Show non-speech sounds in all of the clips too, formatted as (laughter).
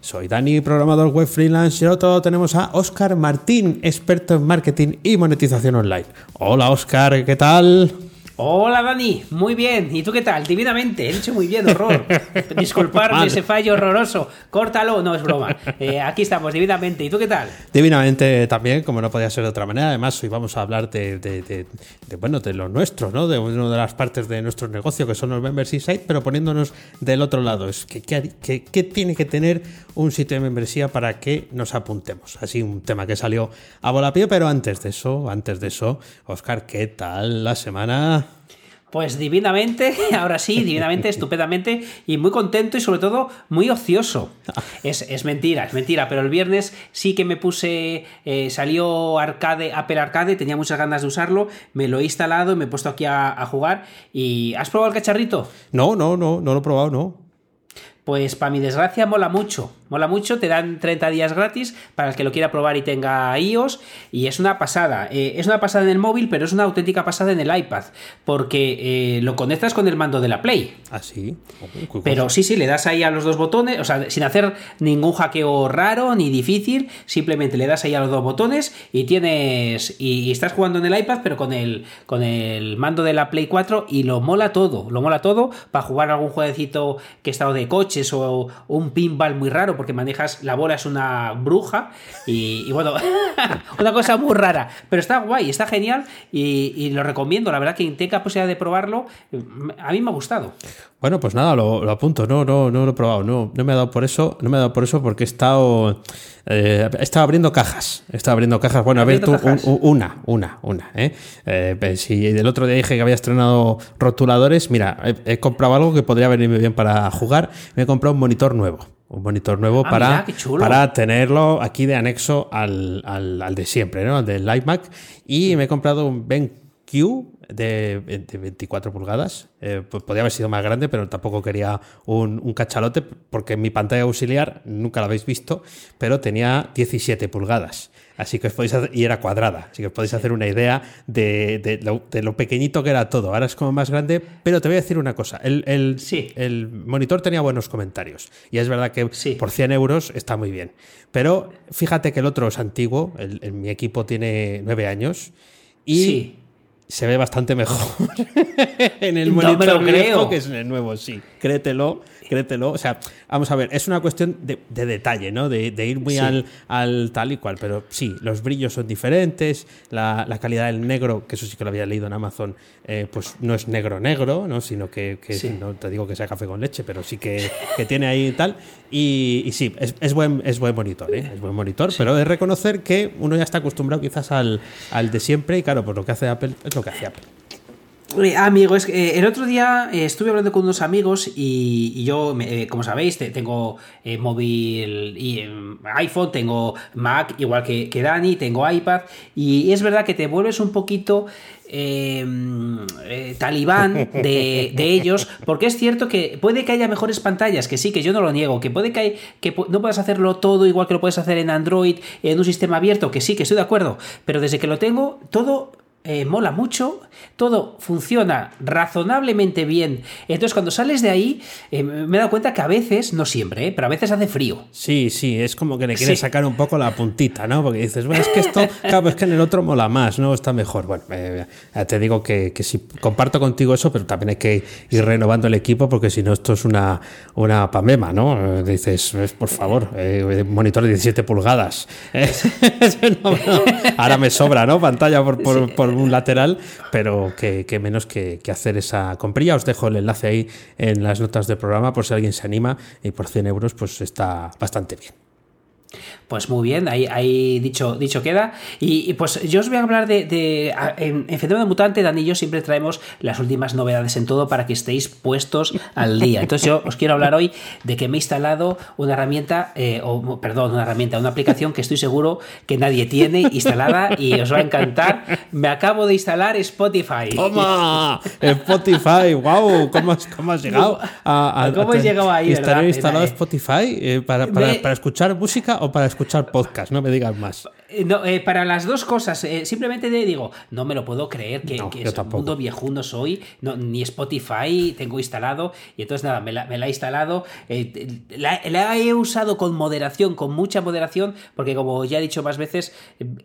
Soy Dani, programador web freelance y otro tenemos a Oscar Martín, experto en marketing y monetización online. Hola Oscar, ¿qué tal? Hola Dani, muy bien. ¿Y tú qué tal? Divinamente, he dicho muy bien, horror. (laughs) Disculparme ese fallo horroroso. Córtalo, no es broma. Eh, aquí estamos, divinamente. ¿Y tú qué tal? Divinamente también, como no podía ser de otra manera. Además, hoy vamos a hablar de, bueno, de lo nuestro, ¿no? De una de las partes de nuestro negocio que son los membership sites, pero poniéndonos del otro lado. Es que ¿qué tiene que tener un sitio de membresía para que nos apuntemos? Así un tema que salió a volapié, pero antes de eso, antes de eso, Oscar, ¿qué tal la semana? Pues divinamente, (laughs) ahora sí, divinamente, estupendamente y muy contento y sobre todo muy ocioso. Es, mentira, es mentira, pero el viernes sí que me puse, eh, salió Arcade, Apple Arcade, tenía muchas ganas de usarlo, me lo he instalado y me he puesto aquí a, a jugar. ¿Y has probado el cacharrito? No, no, no, no lo he probado, no. Pues para mi desgracia mola mucho. Mola mucho, te dan 30 días gratis para el que lo quiera probar y tenga iOS. Y es una pasada. Eh, es una pasada en el móvil, pero es una auténtica pasada en el iPad. Porque eh, lo conectas con el mando de la Play. Ah, sí. pero sí, sí, le das ahí a los dos botones. O sea, sin hacer ningún hackeo raro ni difícil. Simplemente le das ahí a los dos botones y tienes. Y, estás jugando en el iPad, pero con el, con el mando de la Play 4. Y lo mola todo. Lo mola todo para jugar algún jueguecito que está de coches o un pinball muy raro porque manejas, la bola es una bruja y, bueno, (laughs) una cosa muy rara, pero está guay, está genial y, lo recomiendo, la verdad que tenga posibilidad de probarlo, a mí me ha gustado. Bueno, pues nada, lo, apunto, no, no, no lo he probado, no, no me ha dado por eso, no me ha dado por eso porque he estado, eh, he estado abriendo cajas, he estado abriendo cajas, bueno, a ver tú, una, una, una, ¿eh? eh pues si el otro día dije que había estrenado rotuladores, mira, he, comprado algo que podría venirme bien para jugar, me he comprado un monitor nuevo. Un monitor nuevo ah, para, para tenerlo aquí de anexo al, al, de siempre, ¿no? Al del iMac. Y me he comprado un BenQ de, 24 pulgadas. Eh, pues podría haber sido más grande, pero tampoco quería un, un, cachalote, porque mi pantalla auxiliar, nunca la habéis visto, pero tenía 17 pulgadas. Así que os podéis y era cuadrada, así que os podéis hacer una idea de, lo, pequeñito que era todo. Ahora es como más grande, pero te voy a decir una cosa. El, el, el monitor tenía buenos comentarios y es verdad que por 100 euros está muy bien. Pero fíjate que el otro es antiguo, el, mi equipo tiene 9 años y se ve bastante mejor (laughs) en el monitor creo. que es en el nuevo, sí. Créetelo créetelo. O sea, vamos a ver, es una cuestión de, detalle, ¿no? De, ir muy al, al, tal y cual. Pero sí, los brillos son diferentes, la, calidad del negro, que eso sí que lo había leído en Amazon, eh, pues no es negro negro, ¿no? Sino que, no te digo que sea café con leche, pero sí que, tiene ahí tal. Y, sí, es, buen, es buen monitor, ¿eh? Es buen monitor, pero es reconocer que uno ya está acostumbrado quizás al, al de siempre y claro, pues lo que hace Apple es lo que hace Apple. Eh, amigo, es que eh, el otro día eh, estuve hablando con unos amigos y, yo, como sabéis, tengo móvil y iPhone, tengo Mac, igual que, que, Dani, tengo iPad, y es verdad que te vuelves un poquito em, talibán de, ellos, porque es cierto que puede que haya mejores pantallas, que sí, que yo no lo niego, que puede que, que no puedas hacerlo todo igual que lo puedes hacer en Android, en un sistema abierto, que sí, que estoy de acuerdo, pero desde que lo tengo, todo eh, mola mucho, todo funciona razonablemente bien. Entonces, cuando sales de ahí, eh, me he dado cuenta que a veces, no siempre, eh, pero a veces hace frío. Sí, sí, es como que le quieres sacar un poco la puntita, ¿no? Porque dices, bueno, es que esto, claro, es que en el otro mola más, ¿no? Está mejor. Bueno, te digo que, que sí, comparto contigo eso, pero también hay que ir renovando el equipo porque si no, esto es una, una pamema, ¿no? Dices, por favor, monitor de 17 pulgadas. (laughs) ahora me sobra, ¿no? Pantalla por, por un lateral, pero que, menos que, hacer esa comprilla. Os dejo el enlace ahí en las notas del programa por si alguien se anima y por 100 euros pues está bastante bien. Pues muy bien, ahí, ahí dicho, dicho queda. Y, pues yo os voy a hablar de. en, en Fenómeno Mutante, Dan y yo siempre traemos las últimas novedades en todo para que estéis puestos al día. Entonces yo os quiero hablar hoy de que me he instalado una herramienta, eh, o perdón, una herramienta, una aplicación que estoy seguro que nadie tiene instalada y os va a encantar. Me acabo de instalar Spotify. ¡Toma! Spotify, wow, ¿cómo has, cómo has llegado a, ¿Cómo has llegado ahí? ¿Instalar instalado Spotify eh, para, para, para escuchar música o para escuchar podcast? No me digas más. Eh, no, eh, para las dos cosas, eh, simplemente digo, no me lo puedo creer que, es un mundo viejuno soy, no, ni Spotify tengo instalado, y entonces nada, me la, he instalado, la, he usado con moderación, con mucha moderación, porque como ya he dicho más veces,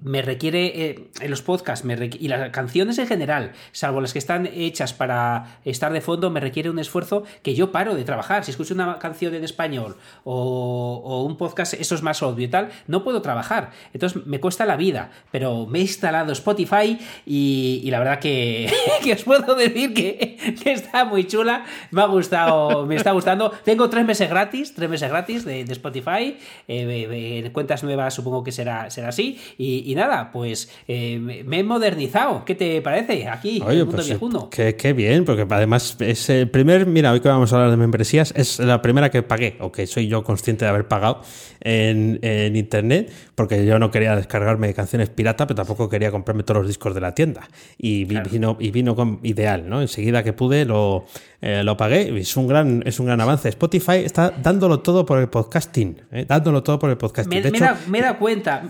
me requiere en los podcasts me y las canciones en general, salvo las que están hechas para estar de fondo, me requiere un esfuerzo que yo paro de trabajar. Si escucho una canción en español o, o un podcast, eso es más obvio y tal, no puedo trabajar. Entonces me cuesta la vida, pero me he instalado Spotify y, la verdad (laughs) que, os puedo decir que, está muy chula, me ha gustado, me está gustando. Tengo tres meses gratis, tres meses gratis de, Spotify, eh, cuentas nuevas supongo que será, será así, y, nada, pues eh, me he modernizado, ¿qué te parece? Aquí, en el mundo pues, viejuno. Qué, bien, porque además es el primer, mira, hoy que vamos a hablar de membresías, es la primera que pagué, o que soy yo consciente de haber pagado en, en internet, porque yo no quería descargarme canciones pirata, pero tampoco quería comprarme todos los discos de la tienda. Y vino, y vino con ideal, ¿no? Enseguida que pude lo, eh, lo pagué. Es un gran, es un gran avance. Spotify está dándolo todo por el podcasting. ¿eh? Dándolo todo por el podcasting. Me, da, me da cuenta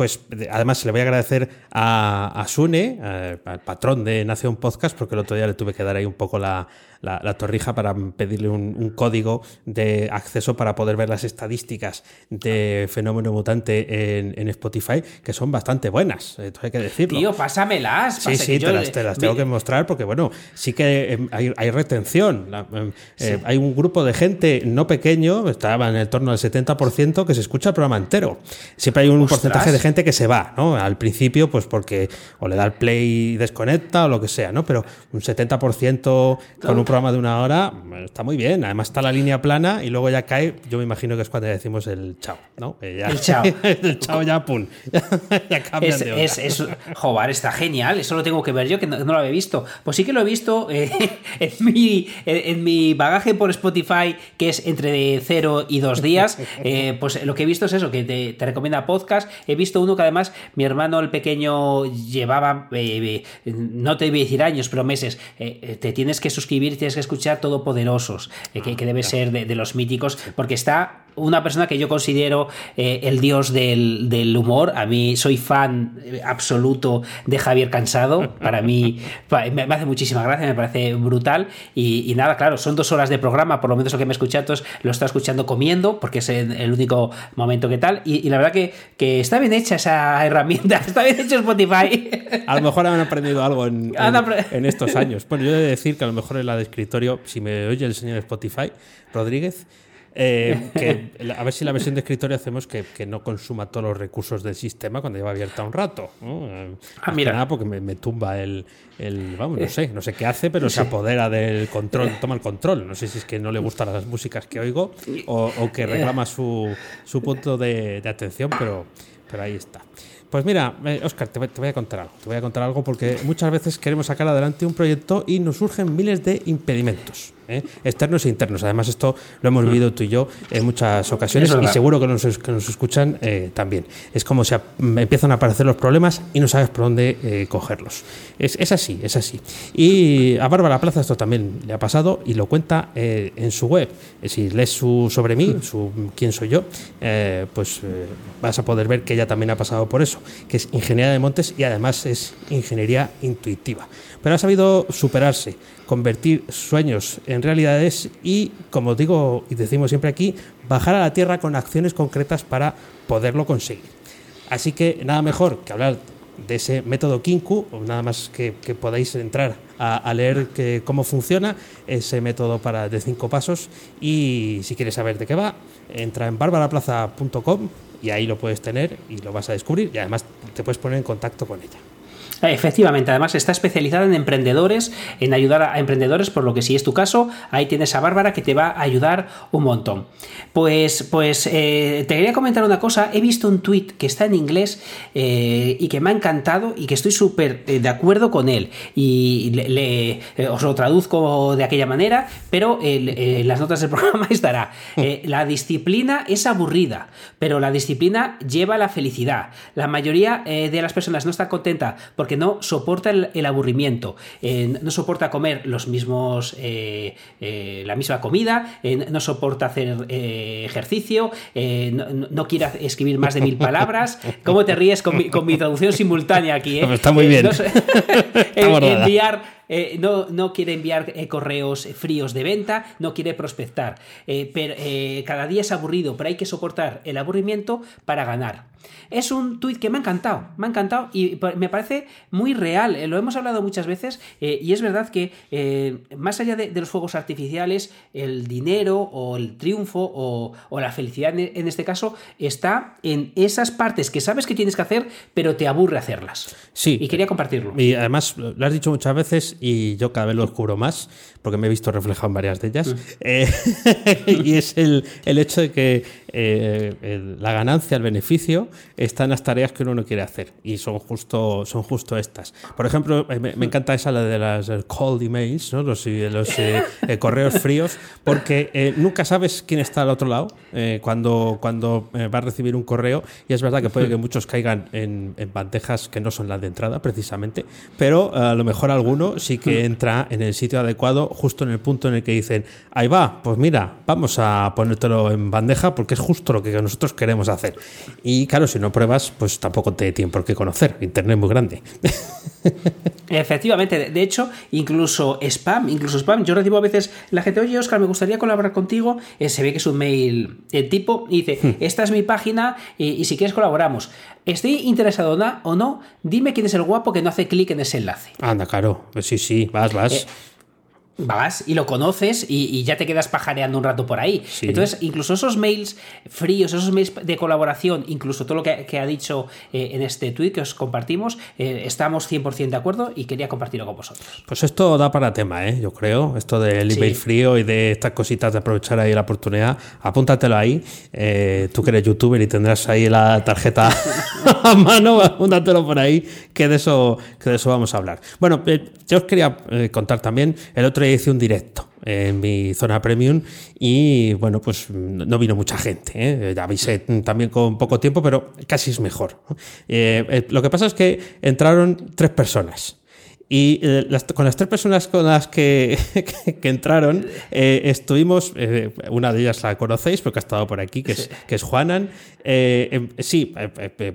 pues además le voy a agradecer a, Sune, eh, al patrón de Nación Podcast, porque el otro día le tuve que dar ahí un poco la, la, torrija para pedirle un, código de acceso para poder ver las estadísticas de Fenómeno Mutante en, Spotify, que son bastante buenas, esto hay que decirlo. Tío, pásamelas. Sí, sí, te, las, tengo que mostrar porque, bueno, sí que em, hay, retención. Em, eh, hay un grupo de gente no pequeño, estaba en el torno del 70%, que se escucha el programa entero. Siempre hay un porcentaje de gente que se va, ¿no? Al principio, pues porque o le da el play y desconecta o lo que sea, ¿no? Pero un 70% con un programa de una hora está muy bien. Además está la línea plana y luego ya cae, yo me imagino que es cuando decimos el chao, ¿no? el chao. (laughs) el chao ya, pum. (laughs) ya cambian es, de Es, joder, está genial. Eso lo tengo que ver yo, que no, lo había visto. Pues sí que lo he visto eh, (laughs) en, mi, en, mi bagaje por Spotify, que es entre 0 y 2 días. Eh, pues lo que he visto es eso, que te, te, recomienda podcast. He visto uno que además mi hermano el pequeño llevaba, eh, no te voy a decir años, pero meses. te tienes que suscribir tienes que escuchar Todopoderosos, eh, que, que, debe ser de, los míticos, porque está una persona que yo considero eh, el dios del, humor. A mí soy fan absoluto de Javier Cansado. Para mí (laughs) me, hace muchísima gracia, me parece brutal. Y, nada, claro, son dos horas de programa, por lo menos lo que me escuchado, lo está escuchando comiendo, porque es el, único momento que tal. Y, la verdad que, que, está bien hecha esa herramienta, (laughs) está bien hecho Spotify. A lo mejor han aprendido algo en, (laughs) en, estos años. Bueno, yo he de decir que a lo mejor en la de escritorio, si me oye el señor Spotify, Rodríguez, eh, (laughs) que, a ver si la versión de escritorio hacemos que, no consuma todos los recursos del sistema cuando lleva abierta un rato. Ah, mira. Nada porque me, tumba el, Vamos, no sé, no sé qué hace, pero se apodera del control, toma el control. No sé si es que no le gustan las músicas que oigo o, que reclama su, su punto de, de atención, pero, pero ahí está. Pues mira, Oscar, eh, te voy, a contar algo. Te voy a contar algo porque muchas veces queremos sacar adelante un proyecto y nos surgen miles de impedimentos. ¿Eh? externos e internos. Además, esto lo hemos vivido tú y yo en muchas ocasiones y seguro que nos, que nos escuchan eh, también. Es como si empiezan a aparecer los problemas y no sabes por dónde eh, cogerlos. Es, es, así, es así. Y a Bárbara Plaza esto también le ha pasado y lo cuenta en su web. Si lees su, sobre mí, su quién soy yo, pues vas a poder ver que ella también ha pasado por eso, que es ingeniería de montes y además es ingeniería intuitiva. Pero ha sabido superarse convertir sueños en realidades y, como digo y decimos siempre aquí, bajar a la tierra con acciones concretas para poderlo conseguir. Así que nada mejor que hablar de ese método Kinku, nada más que, podáis entrar a, leer cómo funciona ese método para de cinco pasos y si quieres saber de qué va, entra en barbaraplaza.com y ahí lo puedes tener y lo vas a descubrir y además te puedes poner en contacto con ella. Efectivamente, además está especializada en emprendedores, en ayudar a emprendedores, por lo que si es tu caso, ahí tienes a Bárbara que te va a ayudar un montón. Pues, pues eh, te quería comentar una cosa, he visto un tweet que está en inglés eh, y que me ha encantado y que estoy súper eh, de acuerdo con él. Y le, os lo traduzco de aquella manera, pero en las notas del (laughs) programa estará. la disciplina es aburrida, pero la disciplina lleva a la felicidad. La mayoría de las personas no está contenta porque que no soporta el, aburrimiento, eh, no soporta comer los mismos, eh, eh, la misma comida, no soporta hacer ejercicio, no, quiere escribir más de mil (laughs) palabras. ¿Cómo te ríes con mi, traducción simultánea aquí? Está muy bien. (laughs) enviar eh, no, no, quiere enviar eh, correos fríos de venta, no quiere prospectar. Eh, pero, cada día es aburrido, pero hay que soportar el aburrimiento para ganar. Es un tuit que me ha encantado, me ha encantado y me parece muy real. Lo hemos hablado muchas veces y es verdad que más allá de, los fuegos artificiales, el dinero o el triunfo o, la felicidad en, este caso está en esas partes que sabes que tienes que hacer, pero te aburre hacerlas. Sí. Y quería compartirlo. Y además, lo has dicho muchas veces y yo cada vez lo descubro más, porque me he visto reflejado en varias de ellas, mm. eh, (laughs) y es el, el, hecho de que eh, la ganancia, el beneficio, está en las tareas que uno no quiere hacer, y son justo, son justo estas. Por ejemplo, eh, me, encanta esa, la de las cold emails, ¿no? los, los correos fríos, porque nunca sabes quién está al otro lado cuando, cuando va a recibir un correo, y es verdad que puede que muchos caigan en, en bandejas que no son las de entrada, precisamente, pero a lo mejor alguno sí que entra en el sitio adecuado justo en el punto en el que dicen, ahí va, pues mira, vamos a ponértelo en bandeja porque es justo lo que nosotros queremos hacer. Y claro, si no pruebas, pues tampoco te tiene por qué conocer. Internet es muy grande. (laughs) Efectivamente, de hecho, incluso spam, incluso spam. Yo recibo a veces la gente, oye Oscar, me gustaría colaborar contigo. Eh, se ve que es un mail de tipo y dice, hmm. esta es mi página y, si quieres colaboramos. Estoy interesado o no, dime quién es el guapo que no hace clic en ese enlace. Anda, claro, sí, sí, vas, vas. Eh, vas y lo conoces y, ya te quedas pajareando un rato por ahí. Entonces, incluso esos mails fríos, esos mails de colaboración, incluso todo lo que, ha dicho eh, en este tweet que os compartimos, eh, estamos 100% de acuerdo y quería compartirlo con vosotros. Pues esto da para tema, ¿eh? yo creo, esto del email frío y de estas cositas de aprovechar ahí la oportunidad. Apúntatelo ahí, eh, tú que eres youtuber y tendrás ahí la tarjeta (laughs) a mano, apúntatelo por ahí, que de eso, que de eso vamos a hablar. Bueno, yo os quería contar también, el otro día hice un directo en mi zona premium y bueno, pues no vino mucha gente. ¿eh? Ya avisé también con poco tiempo, pero casi es mejor. Eh, eh, lo que pasa es que entraron tres personas. Y con las tres personas con las que, (laughs) entraron, estuvimos, una de ellas la conocéis porque ha estado por aquí, que es, que es Juanan. Em, sí,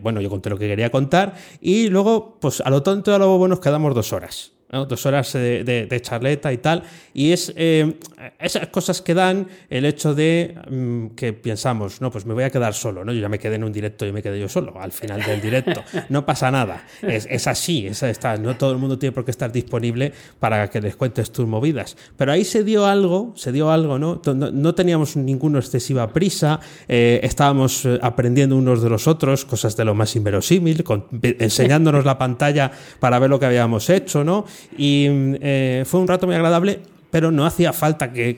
bueno, yo conté lo que quería contar. Y luego, pues a lo tonto y a lo bueno nos quedamos dos horas dos horas de, charleta y tal. Y es eh, esas cosas que dan el hecho de mm, que pensamos, no, pues me voy a quedar solo, ¿no? Yo ya me quedé en un directo y me quedé yo solo al final del directo. No pasa nada. Es, así, es, está, no todo el mundo tiene por qué estar disponible para que les cuentes tus movidas. Pero ahí se dio algo, se dio algo, ¿no? No, teníamos ninguna excesiva prisa, eh, estábamos eh, aprendiendo unos de los otros, cosas de lo más inverosímil, enseñándonos la pantalla para ver lo que habíamos hecho, ¿no? Y eh, fue un rato muy agradable pero no hacía falta que,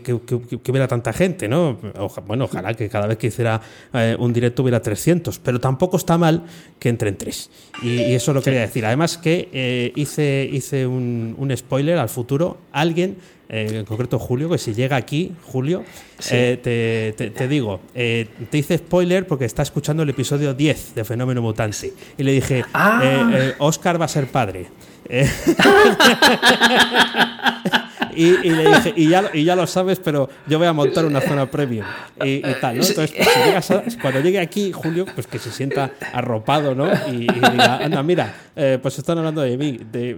hubiera tanta gente, ¿no? bueno, ojalá que cada vez que hiciera eh, un directo hubiera 300, pero tampoco está mal que entren tres. Y, eso lo quería decir. Además que eh, hice, hice un, spoiler al futuro. Alguien, en concreto Julio, que si llega aquí, Julio, te, digo, te hice spoiler porque está escuchando el episodio 10 de Fenómeno Mutante. Y le dije, ah. Oscar va a ser padre. (laughs) Eh, y, le dije, y ya, lo sabes, pero yo voy a montar una zona premium y, tal, ¿no? Entonces, pues, cuando llegue aquí, Julio, pues que se sienta arropado, ¿no? Y, diga, anda, mira, eh, pues están hablando de mí, de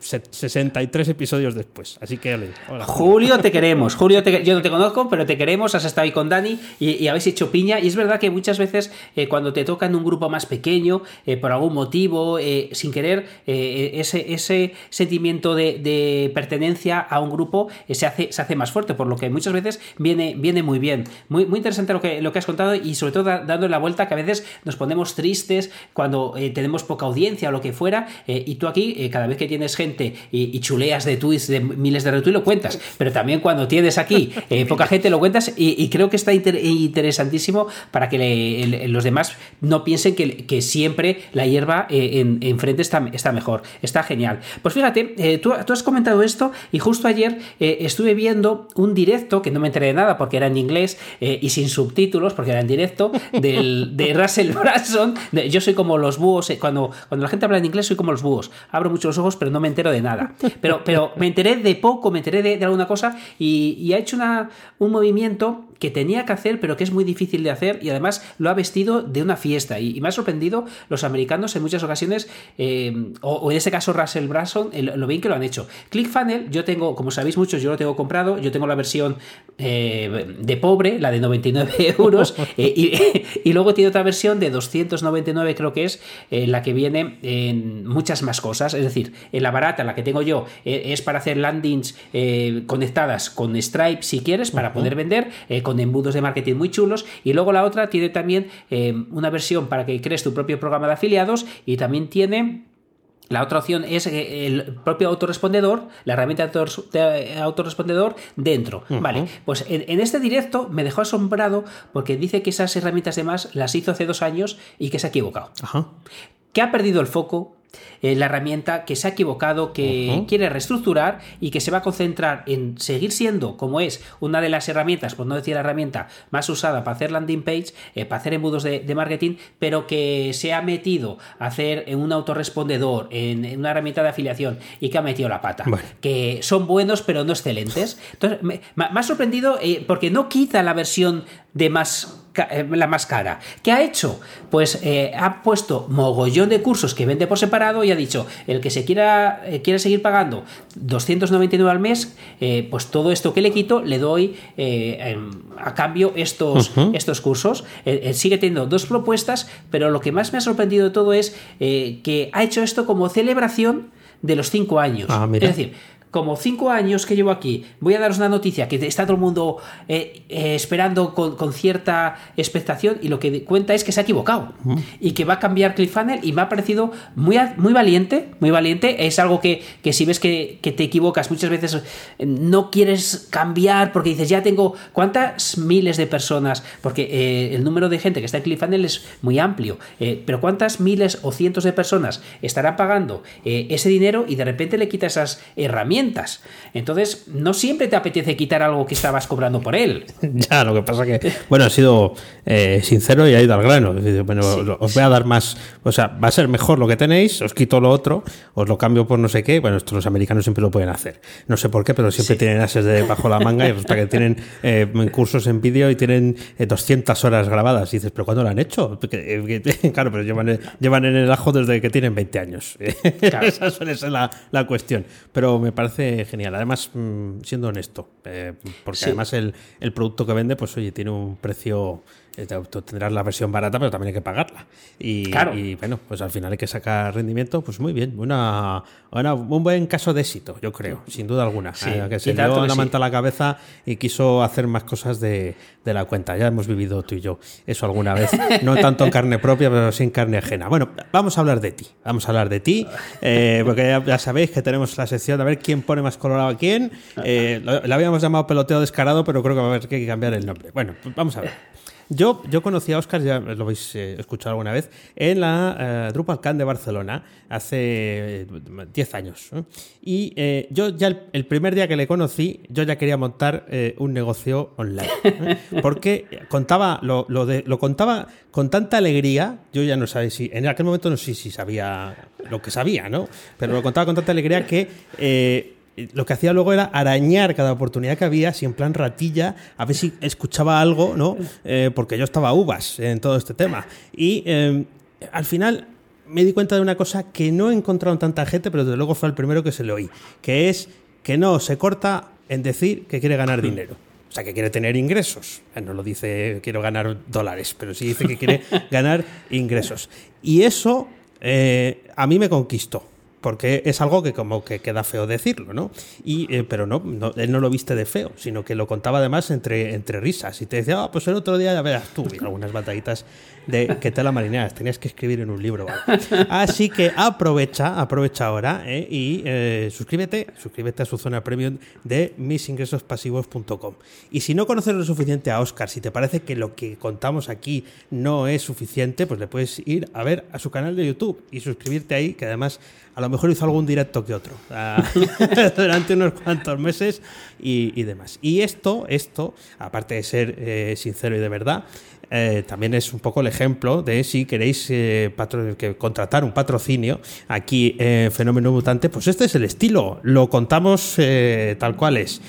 63 eh, episodios después. Así que, hola. Julio, te queremos. Julio, yo no te conozco, pero te queremos, has estado ahí con Dani y, habéis hecho piña. Y es verdad que muchas veces cuando te toca en un grupo más pequeño, por algún motivo, sin querer, ese, ese sentimiento de pertenencia a un grupo se hace, se hace más fuerte, por lo que muchas veces viene, viene muy bien. Muy, muy interesante lo que, lo que has contado y sobre todo dando la vuelta que a veces nos ponemos tristes cuando tenemos poca audiencia o lo que fuera y tú aquí cada vez que tienes gente y, chuleas de tweets de miles de retweets lo cuentas, pero también cuando tienes aquí (laughs) poca gente lo cuentas y, creo que está interesantísimo para que los demás no piensen que, siempre la hierba en, enfrente está, está mejor. Está genial. Pues fíjate, eh, tú, has comentado esto y justo ayer eh, estuve viendo un directo, que no me enteré de nada porque era en inglés eh, y sin subtítulos, porque era en directo, (laughs) del, de Russell Branson. yo soy como los búhos, cuando, cuando la gente habla en inglés soy como los búhos. Abro mucho los ojos, pero no me entero de nada. Pero, pero me enteré de poco, me enteré de, alguna cosa y, ha hecho un movimiento que tenía que hacer, pero que es muy difícil de hacer y además lo ha vestido de una fiesta. Y, me ha sorprendido los americanos en muchas ocasiones, eh, o, en este caso Russell Branson, lo bien que lo han hecho. ClickFunnels, yo tengo, como sabéis muchos, yo lo tengo comprado, yo tengo la versión eh, de pobre, la de 99 (laughs) euros, eh, (laughs) y, luego tiene otra versión de 299 creo que es, la que viene en muchas más cosas, es decir, en la barata, la que tengo yo, es para hacer landings conectadas con Stripe si quieres, para poder vender, con embudos de marketing muy chulos. Y luego la otra tiene también eh, una versión para que crees tu propio programa de afiliados y también tiene... La otra opción es eh, el propio autorrespondedor, la herramienta de autorrespondedor dentro. Vale, pues en, este directo me dejó asombrado porque dice que esas herramientas de más las hizo hace dos años y que se ha equivocado. Que ha perdido el foco, eh, la herramienta que se ha equivocado, que quiere reestructurar y que se va a concentrar en seguir siendo, como es una de las herramientas, por no decir la herramienta más usada para hacer landing page, eh, para hacer embudos de, marketing, pero que se ha metido a hacer en un autorrespondedor, en, una herramienta de afiliación y que ha metido la pata. Que son buenos, pero no excelentes. Entonces, me, ha sorprendido eh, porque no quita la versión de más la más cara. ¿Qué ha hecho? Pues eh, ha puesto mogollón de cursos que vende por separado y ha dicho, el que se quiera, eh, quiere seguir pagando 299 al mes, pues todo esto que le quito le doy a cambio estos, estos cursos. sigue teniendo dos propuestas, pero lo que más me ha sorprendido de todo es que ha hecho esto como celebración de los cinco años. Ah, es decir, como cinco años que llevo aquí, voy a daros una noticia que está todo el mundo eh, eh, esperando con, cierta expectación y lo que cuenta es que se ha equivocado. Y que va a cambiar ClickFunnels y me ha parecido muy, muy valiente, muy valiente. Es algo que, si ves que, te equivocas muchas veces eh, no quieres cambiar porque dices, ya tengo cuántas miles de personas, porque el número de gente que está en ClickFunnels es muy amplio, pero cuántas miles o cientos de personas estarán pagando ese dinero y de repente le quitas esas herramientas entonces, no siempre te apetece quitar algo que estabas cobrando por él. (laughs) ya, lo que pasa que, bueno, ha sido eh, sincero y ha ido al grano. Bueno, os voy a dar más, o sea, va a ser mejor lo que tenéis, os quito lo otro, os lo cambio por no sé qué. Bueno, esto los americanos siempre lo pueden hacer. No sé por qué, pero siempre tienen ases de bajo la manga y resulta que tienen (laughs) eh, cursos en vídeo y tienen 200 eh, horas grabadas. Y dices, ¿pero cuándo lo han hecho? (laughs) claro, pero llevan, llevan en el ajo desde que tienen 20 años. Esa suele ser la, la cuestión. Pero me parece genial. Además, mm, siendo honesto, eh, porque además el, el, producto que vende, pues oye, tiene un precio eh, tendrás la versión barata, pero también hay que pagarla. Y, y, bueno, pues al final hay que sacar rendimiento, pues muy bien. Una, un buen caso de éxito, yo creo, sin duda alguna. Eh, que se dio la manta a la cabeza y quiso hacer más cosas de, de, la cuenta. Ya hemos vivido tú y yo eso alguna vez. (laughs) No tanto en carne propia, pero sí en carne ajena. Bueno, vamos a hablar de ti. Vamos a hablar de ti, eh, porque ya, sabéis que tenemos la sección de ver quién pone más colorado a quién. la habíamos llamado peloteo descarado, pero creo que va a haber que cambiar el nombre. Bueno, pues vamos a ver. Yo, yo conocí a Oscar, ya lo habéis eh, escuchado alguna vez, en la eh, DrupalCon de Barcelona hace 10 años. Y eh, yo ya el, primer día que le conocí, yo ya quería montar un negocio online. Porque contaba, lo, lo, lo contaba con tanta alegría, yo ya no sabía si, en aquel momento no sé si sabía lo que sabía, ¿no? Pero lo contaba con tanta alegría que lo que hacía luego era arañar cada oportunidad que había, si en plan ratilla, a ver si escuchaba algo, ¿no? Eh, porque yo estaba uvas en todo este tema. Y em, al final me di cuenta de una cosa que no he encontrado en tanta gente, pero desde luego fue el primero que se le oí, que es que no se corta en decir que quiere ganar dinero. O sea, que quiere tener ingresos. Eh, no lo dice quiero ganar dólares, pero sí dice que quiere (laughs) ganar ingresos. Y eso eh, a mí me conquistó porque es algo que como que queda feo decirlo, ¿no? Y, eh, pero no, él no lo viste de feo, sino que lo contaba además entre, entre risas y te decía, ah, pues el otro día ya verás tú, algunas batallitas de que te la marineras, tenías que escribir en un libro. Así que aprovecha, aprovecha ahora ¿eh? y eh, suscríbete, suscríbete a su zona premium de misingresospasivos.com. Y si no conoces lo suficiente a Oscar, si te parece que lo que contamos aquí no es suficiente, pues le puedes ir a ver a su canal de YouTube y suscribirte ahí, que además a lo mejor hizo algún directo que otro (laughs) durante unos cuantos meses y, demás. Y esto, esto, aparte de ser eh, sincero y de verdad, eh, también es un poco el ejemplo de si queréis eh, que contratar un patrocinio aquí en Fenómeno Mutante, pues este es el estilo, lo contamos eh, tal cual es.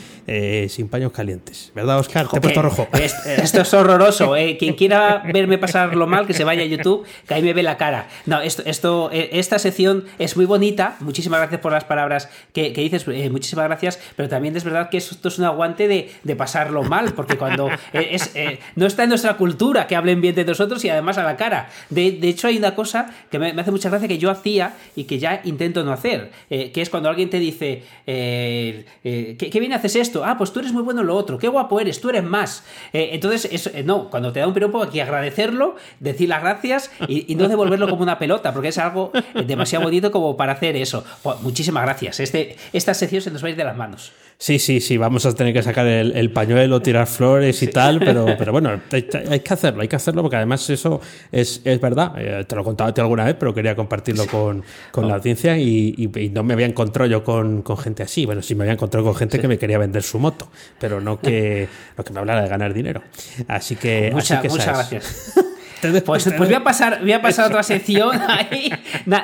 sin paños calientes. ¿Verdad, Oscar? Te he puesto rojo. (laughs) Esto es horroroso. Quien quiera verme pasarlo mal, que se vaya a YouTube, que ahí me ve la cara. No, esto, esto, esta sección es muy bonita. Muchísimas gracias por las palabras que, dices. muchísimas gracias. Pero también es verdad que esto es un aguante de, de pasarlo mal, porque cuando es, no está en nuestra cultura que hablen bien de nosotros y además a la cara. De, hecho, hay una cosa que me, hace mucha gracia que yo hacía y que ya intento no hacer, eh, que es cuando alguien te dice, eh, eh, ¿qué, bien haces esto? Ah, pues tú eres muy bueno en lo otro, qué guapo eres, tú eres más. entonces, no, cuando te da un piropo hay que agradecerlo, decir las gracias y, no devolverlo como una pelota, porque es algo demasiado bonito como para hacer eso. Pues, muchísimas gracias. Este, esta sección se nos va a ir de las manos. Sí, sí, sí, vamos a tener que sacar el, pañuelo, tirar flores y tal, pero, (laughs) pero bueno, hay, que hacerlo, hay que hacerlo porque además eso es, verdad. Eh, te lo he contado a ti alguna vez, pero quería compartirlo con, la audiencia y, no me había encontrado yo con, gente así. Bueno, sí me había encontrado con gente que me quería vender su moto, pero no que, (laughs) no que me hablara de ganar dinero. Así que, muchas gracias. (laughs) Pues, pues, voy a pasar, voy a, pasar a otra sección. (laughs)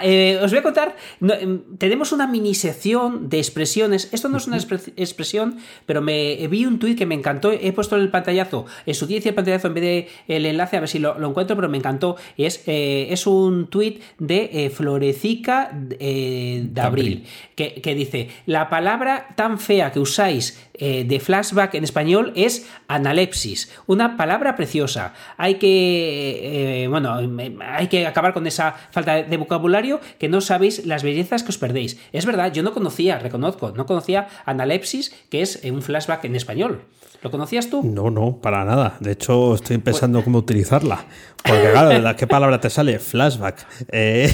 Eh, os voy a contar. Em, tenemos una mini sección de expresiones. Esto no es una expresión, pero me vi un tuit que me encantó. He puesto el pantallazo, en su el pantallazo en vez de el enlace, a ver si lo, encuentro, pero me encantó. Es, eh, es un tuit de eh, Florecica de Abril, que, que, dice: La palabra tan fea que usáis de flashback en español es analepsis. Una palabra preciosa. Hay que eh, bueno, hay que acabar con esa falta de vocabulario que no sabéis las bellezas que os perdéis. Es verdad, yo no conocía, reconozco, no conocía analepsis, que es un flashback en español. ¿Lo conocías tú? No, no, para nada. De hecho, estoy pensando cómo utilizarla. Porque, claro, ¿qué palabra te sale? Flashback. Eh...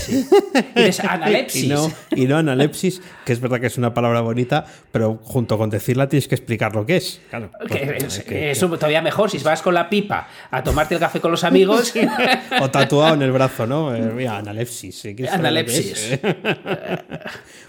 Es (laughs) analepsis. Y no, y no analepsis, que es verdad que es una palabra bonita, pero junto con decirla tienes que explicar lo que es. Claro. es, todavía mejor si vas con la pipa a tomarte el café con los amigos. (laughs) o tatuado en el brazo, ¿no? Eh, mira, analepsis. Analepsis. (laughs)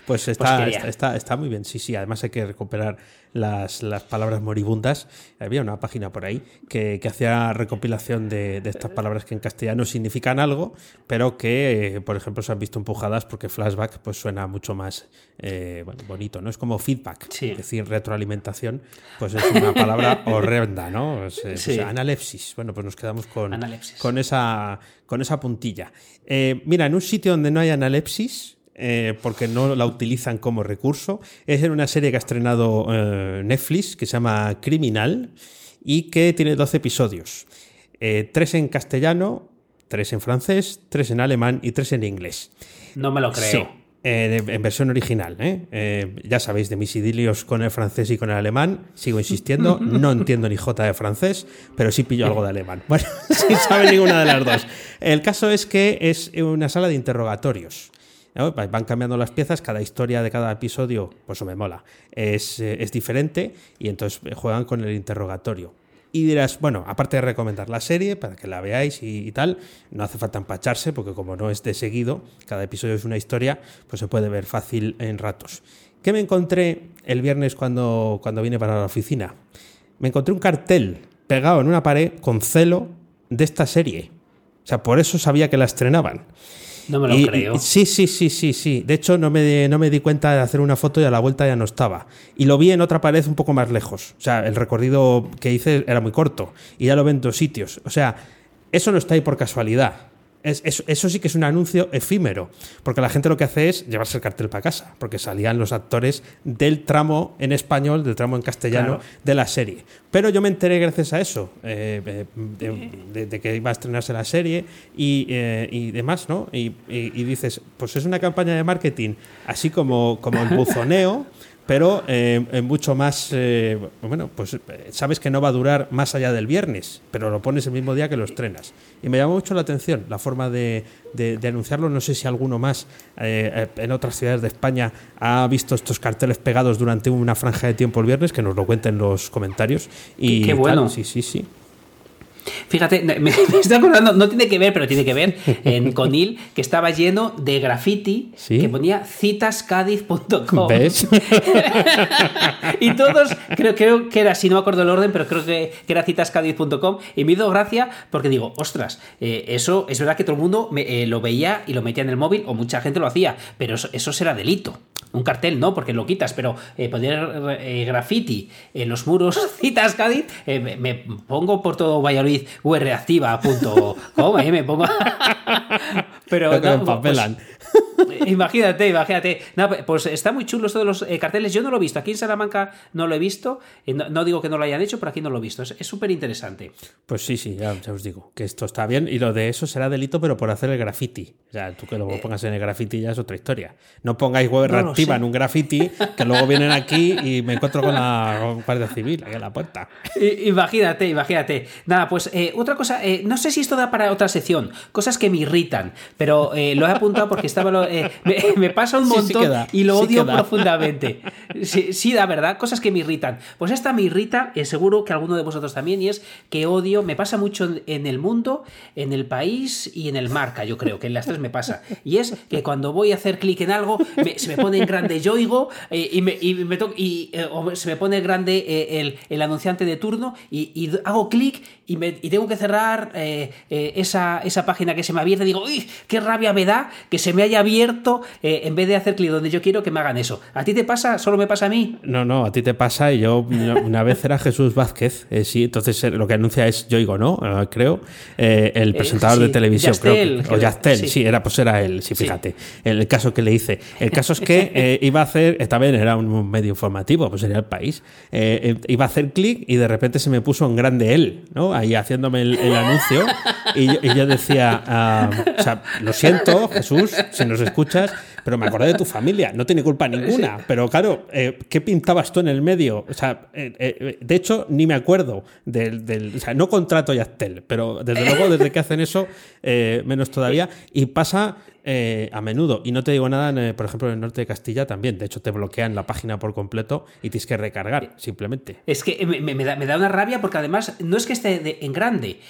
Pues está, está, está, muy bien, sí, sí. Además hay que recuperar las, palabras moribundas. Había una página por ahí que, hacía recopilación de, estas palabras que en castellano significan algo, pero que, por ejemplo, se han visto empujadas porque flashback pues suena mucho más eh, bonito, ¿no? Es como feedback, es decir, retroalimentación, pues es una palabra (laughs) horrenda, ¿no? Pues, analepsis. Bueno, pues nos quedamos con, con, esa, con esa puntilla. Eh, mira, en un sitio donde no hay analepsis, eh, porque no la utilizan como recurso. Es en una serie que ha estrenado eh, Netflix que se llama Criminal y que tiene 12 episodios. Eh, tres en castellano, tres en francés, tres en alemán y tres en inglés. No me lo creo. Sí. en versión original. ya sabéis de mis idilios con el francés y con el alemán. Sigo insistiendo, (laughs) no entiendo ni jota de francés, pero sí pillo algo de alemán. (laughs) Bueno, (laughs) sin saber ninguna de las dos. El caso es que es una sala de interrogatorios. Van cambiando las piezas, cada historia de cada episodio, pues eso me mola, es, eh, es diferente y entonces juegan con el interrogatorio. Y dirás, bueno, aparte de recomendar la serie para que la veáis y, tal, no hace falta empacharse porque como no es de seguido, cada episodio es una historia, pues se puede ver fácil en ratos. ¿Qué me encontré el viernes cuando, cuando vine para la oficina? Me encontré un cartel pegado en una pared con celo de esta serie. O sea, por eso sabía que la estrenaban. No me lo creo. sí, sí, sí, sí, sí. De hecho, no me, no me di cuenta de hacer una foto y a la vuelta ya no estaba. Y lo vi en otra pared un poco más lejos. O sea, el recorrido que hice era muy corto. Y ya lo ven en dos sitios. O sea, eso no está ahí por casualidad. Eso sí que es un anuncio efímero, porque la gente lo que hace es llevarse el cartel para casa, porque salían los actores del tramo en español, del tramo en castellano de la serie. Pero yo me enteré gracias a eso, eh, eh, de, que iba a estrenarse la serie y, y demás, ¿no? Y, y, dices, pues es una campaña de marketing, así como, como el (laughs) buzoneo pero eh, mucho más, eh, bueno, pues eh, sabes que no va a durar más allá del viernes, pero lo pones el mismo día que lo estrenas. Y me llamó mucho la atención la forma de, anunciarlo. No sé si alguno más en otras ciudades de España ha visto estos carteles pegados durante una franja de tiempo el viernes, que nos lo cuenten en los comentarios. Y qué bueno. sí, sí, sí. Fíjate, (laughs) me, estoy acordando, no tiene que ver, pero tiene que ver en Conil, que estaba lleno de graffiti que ponía citascadiz.com. ¿Ves? (laughs) y todos, creo, creo que era, si no me acuerdo el orden, pero creo que, era citascadiz.com. Y me hizo gracia porque digo, ostras, eh, eso es verdad que todo el mundo eh, lo veía y lo metía en el móvil, o mucha gente lo hacía, pero eso, eso será delito. Un cartel no, porque lo quitas, pero eh, poner eh, graffiti en los muros (laughs) citas Cádiz, me, me, pongo por todo Valladolid urreactiva.com, ahí me pongo. (laughs) Pero no, pues, (laughs) imagínate, imagínate. pues está muy chulo esto de los eh, carteles. Yo no lo he visto. Aquí en Salamanca no lo he visto. Eh, no, digo que no lo hayan hecho, pero aquí no lo he visto. Es súper interesante. Pues sí, sí, ya, os digo. Que esto está bien. Y lo de eso será delito, pero por hacer el graffiti. O sea, tú que luego eh, pongas en el graffiti ya es otra historia. No pongáis web reactiva en un graffiti, que luego vienen aquí y me encuentro con la Guardia Civil aquí en la puerta. Imagínate, imagínate. Nada, pues otra cosa. no sé si esto da para otra sección. Cosas que me irritan. Pero lo he apuntado porque estaba eh, (laughs) me, pasa un montón y lo odio profundamente. Sí, da verdad, cosas que me irritan. Pues esta me irrita, y seguro que alguno de vosotros también, y es que odio, me pasa mucho en el mundo, en el país y en el marca, yo creo que en las tres me pasa. Y es que cuando voy a hacer clic en algo, se me pone en grande Yoigo eh, y, me, y, me y eh, se me pone grande el, el, anunciante de turno y, hago clic y, tengo que cerrar esa, esa página que se me abierta y digo, uy, qué rabia me da que se me haya abierto eh, en vez de hacer clic donde yo quiero que me hagan eso. ¿A ti te pasa? ¿Solo me pasa a mí? No, no, a ti te pasa y yo una vez era Jesús Vázquez, eh, sí, entonces eh, lo que anuncia es Yoigo, ¿no? creo, el presentador de televisión. creo, o Yastel, sí. era, pues era él, sí, fíjate, el caso que le hice. El caso es que (laughs) iba a hacer, también era un medio informativo, pues sería el país, iba a hacer clic y de repente se me puso en grande él, ¿no? Ahí haciéndome el, anuncio y yo, decía, o sea, lo siento, Jesús, si nos escuchas, pero me acordé de tu familia, no tiene culpa ninguna. Pero claro, eh, ¿qué pintabas tú en el medio? O sea, eh, eh, de hecho, ni me acuerdo del, O sea, no contrato Yastel, pero desde (laughs) luego, desde que hacen eso, menos todavía. Y pasa a menudo. Y no te digo nada, por ejemplo, en el norte de Castilla también. De hecho, te bloquean la página por completo y tienes que recargar, simplemente. Es que me, da, una rabia porque además no es que esté en grande,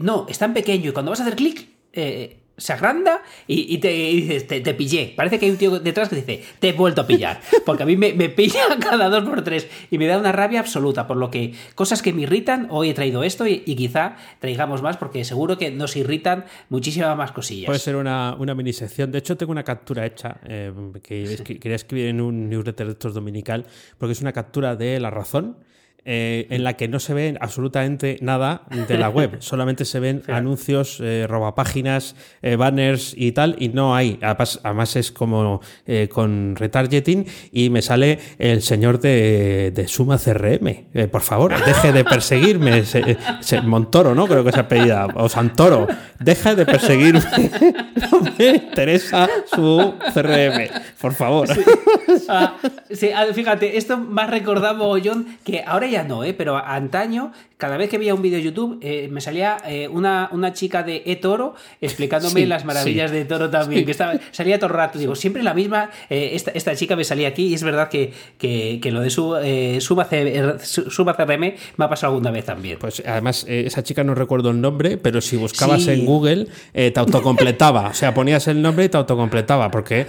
no, está en pequeño y cuando vas a hacer clic se agranda y, te dices, te, pillé. Parece que hay un tío detrás que dice, te he vuelto a pillar. Porque a mí me, pilla (laughs) cada dos por tres y me da una rabia absoluta. Por lo que cosas que me irritan, hoy he traído esto y, quizá traigamos más porque seguro que nos irritan muchísimas más cosillas. Puede ser una, una mini sección. De hecho, tengo una captura hecha eh, que, que, quería escribir en un newsletter de estos dominical porque es una captura de La Razón eh, en la que no se ve absolutamente nada de la web, (laughs) solamente se ven anuncios, eh, robapáginas, eh, banners y tal, y no hay. Además, es como eh, con retargeting y me sale el señor de, Suma CRM. por favor, deje de perseguirme. (laughs) Montoro, ¿no? Creo que se ha pedido, o Santoro, deja de perseguirme. (laughs) no me interesa su CRM, por favor. Ah, ah, fíjate, esto ha recordado, John, que ahora ya no, ¿eh? pero antaño, cada vez que veía un vídeo de YouTube, eh, me salía eh, una, una, chica de eToro explicándome las maravillas de Toro también, que estaba, salía todo el rato. Digo, siempre la misma, esta, esta, chica me salía aquí y es verdad que, que, lo de su, Suba, CRM me ha pasado alguna vez también. Pues además, esa chica no recuerdo el nombre, pero si buscabas en Google, te autocompletaba. o sea, ponías el nombre y te autocompletaba, porque,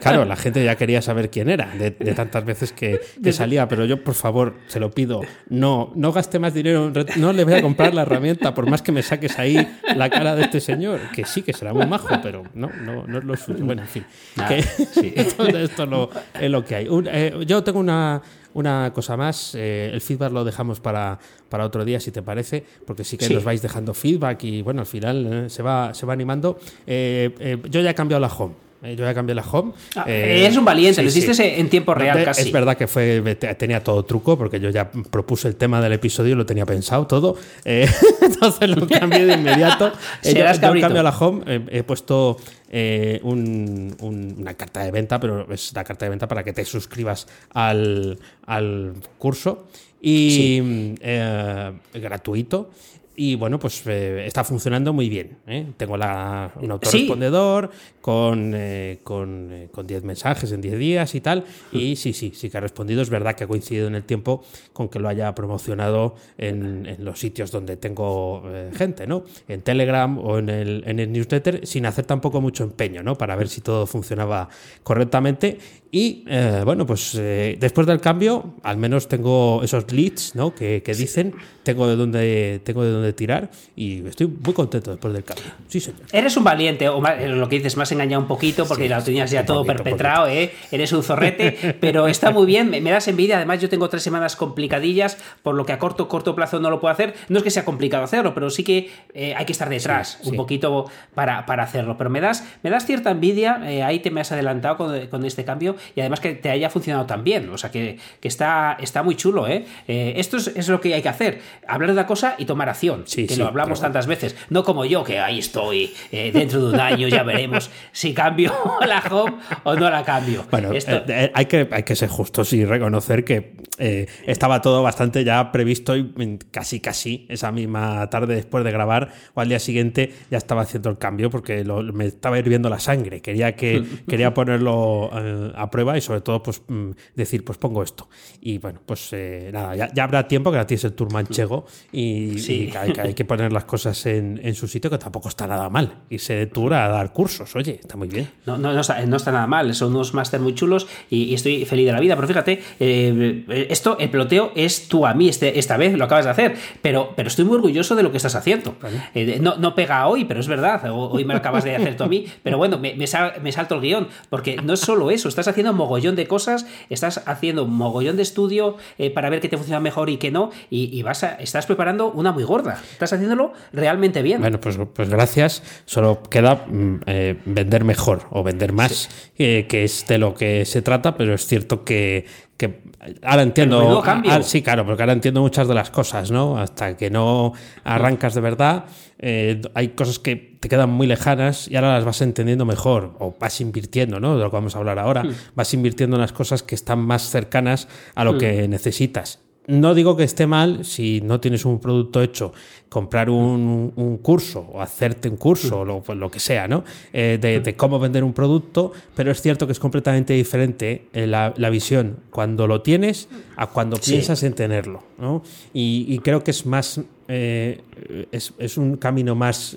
claro, la gente ya quería saber quién era, de, tantas veces que, que salía. Pero yo, por favor, se lo pido no, no gaste más dinero, no le voy a comprar la herramienta por más que me saques ahí la cara de este señor, que sí, que será muy majo, pero no, no, no es lo suyo. Bueno, en fin, que, todo (laughs) esto es lo que hay. Eh, yo tengo una, una cosa más, eh, el feedback lo dejamos para, para otro día, si te parece, porque sí que nos vais dejando feedback y bueno, al final se, va, se va animando. yo ya he cambiado la home. Eh, yo ya cambié la home. Ah, eh, eres un valiente, lo hiciste en tiempo real casi. Es verdad que fue tenía todo truco porque yo ya propuse el tema del episodio, lo tenía pensado todo. Eh, (laughs) entonces lo cambié de inmediato. (laughs) yo, yo he cambiado la home, he puesto una carta de venta, pero es la carta de venta para que te suscribas al, al curso y gratuito y bueno, pues eh, está funcionando muy bien. ¿eh? Tengo la, un autorrespondedor con, eh, con, 10 mensajes en 10 días y tal. Y sí, sí, sí que ha respondido. Es verdad que ha coincidido en el tiempo con que lo haya promocionado en, en los sitios donde tengo gente, ¿no? En Telegram o en el, en el newsletter, sin hacer tampoco mucho empeño, ¿no? Para ver si todo funcionaba correctamente. Y bueno, pues después del cambio, al menos tengo esos leads, ¿no? Que, que dicen, tengo de dónde, tengo de dónde de tirar y estoy muy contento después del cambio. Sí, señor. Eres un valiente, o lo que dices, más engañado un poquito porque lo tenías ya todo perpetrado, ¿eh? Eres un zorrete, pero está muy bien, me, das envidia. Además, yo tengo tres semanas complicadillas, por lo que a corto, corto plazo no lo puedo hacer. No es que sea complicado hacerlo, pero sí que eh, hay que estar detrás un poquito para, para, hacerlo. Pero me das, me das cierta envidia, eh, ahí te me has adelantado con, este cambio y además que te haya funcionado tan bien. O sea, que, que está, está muy chulo, ¿eh? esto es, es lo que hay que hacer, hablar de una cosa y tomar acción que lo hablamos tantas veces. No como yo, que ahí estoy, eh, dentro de un año ya veremos si cambio (laughs) la home o no la cambio. Bueno, eh, eh, hay, que, hay que ser justos y reconocer que estaba todo bastante ya previsto y casi, casi esa misma tarde después de grabar o al día siguiente ya estaba haciendo el cambio porque me estaba hirviendo la sangre. Quería, que, (laughs) quería ponerlo a prueba y sobre todo pues mm, decir, pues pongo esto. Y bueno, pues nada, ya, habrá tiempo que la tienes el tour manchego y, y hay, que poner las cosas en, su sitio, que tampoco está nada mal. Y se dura a dar cursos, oye, está muy bien. No, no, no, está, no está nada mal, son unos máster muy chulos y, estoy feliz de la vida. Pero fíjate, eh, esto, el peloteo es tú a mí este, esta vez, lo acabas de hacer, pero, pero estoy muy orgulloso de lo que estás haciendo. Eh, no, no pega hoy, pero es verdad, hoy me lo acabas de hacer tú a mí, pero bueno, me, me, salto el guion, porque no es solo eso, estás haciendo un mogollón de cosas, estás haciendo un mogollón de estudio eh, para ver qué te funciona mejor y qué no, y, y vas a, estás preparando una muy gorda. Estás haciéndolo realmente bien. Bueno, pues, pues gracias. Solo queda mm, eh, vender mejor o vender más, eh, que es de lo que se trata, pero es cierto que, ahora entiendo. Ah, sí, claro, porque ahora entiendo muchas de las cosas, ¿no? Hasta que no arrancas de verdad, eh, hay cosas que te quedan muy lejanas y ahora las vas entendiendo mejor, o vas invirtiendo, ¿no? De lo que vamos a hablar ahora, hmm. vas invirtiendo en las cosas que están más cercanas a lo hmm. que necesitas no digo que esté mal si no tienes un producto hecho, comprar un, curso o hacerte un curso o lo, pues lo que sea, ¿no? Eh, de, cómo vender un producto, pero es cierto que es completamente diferente eh, la, visión cuando lo tienes a cuando piensas en tenerlo, ¿no? Y, creo que es más, eh, es, un camino más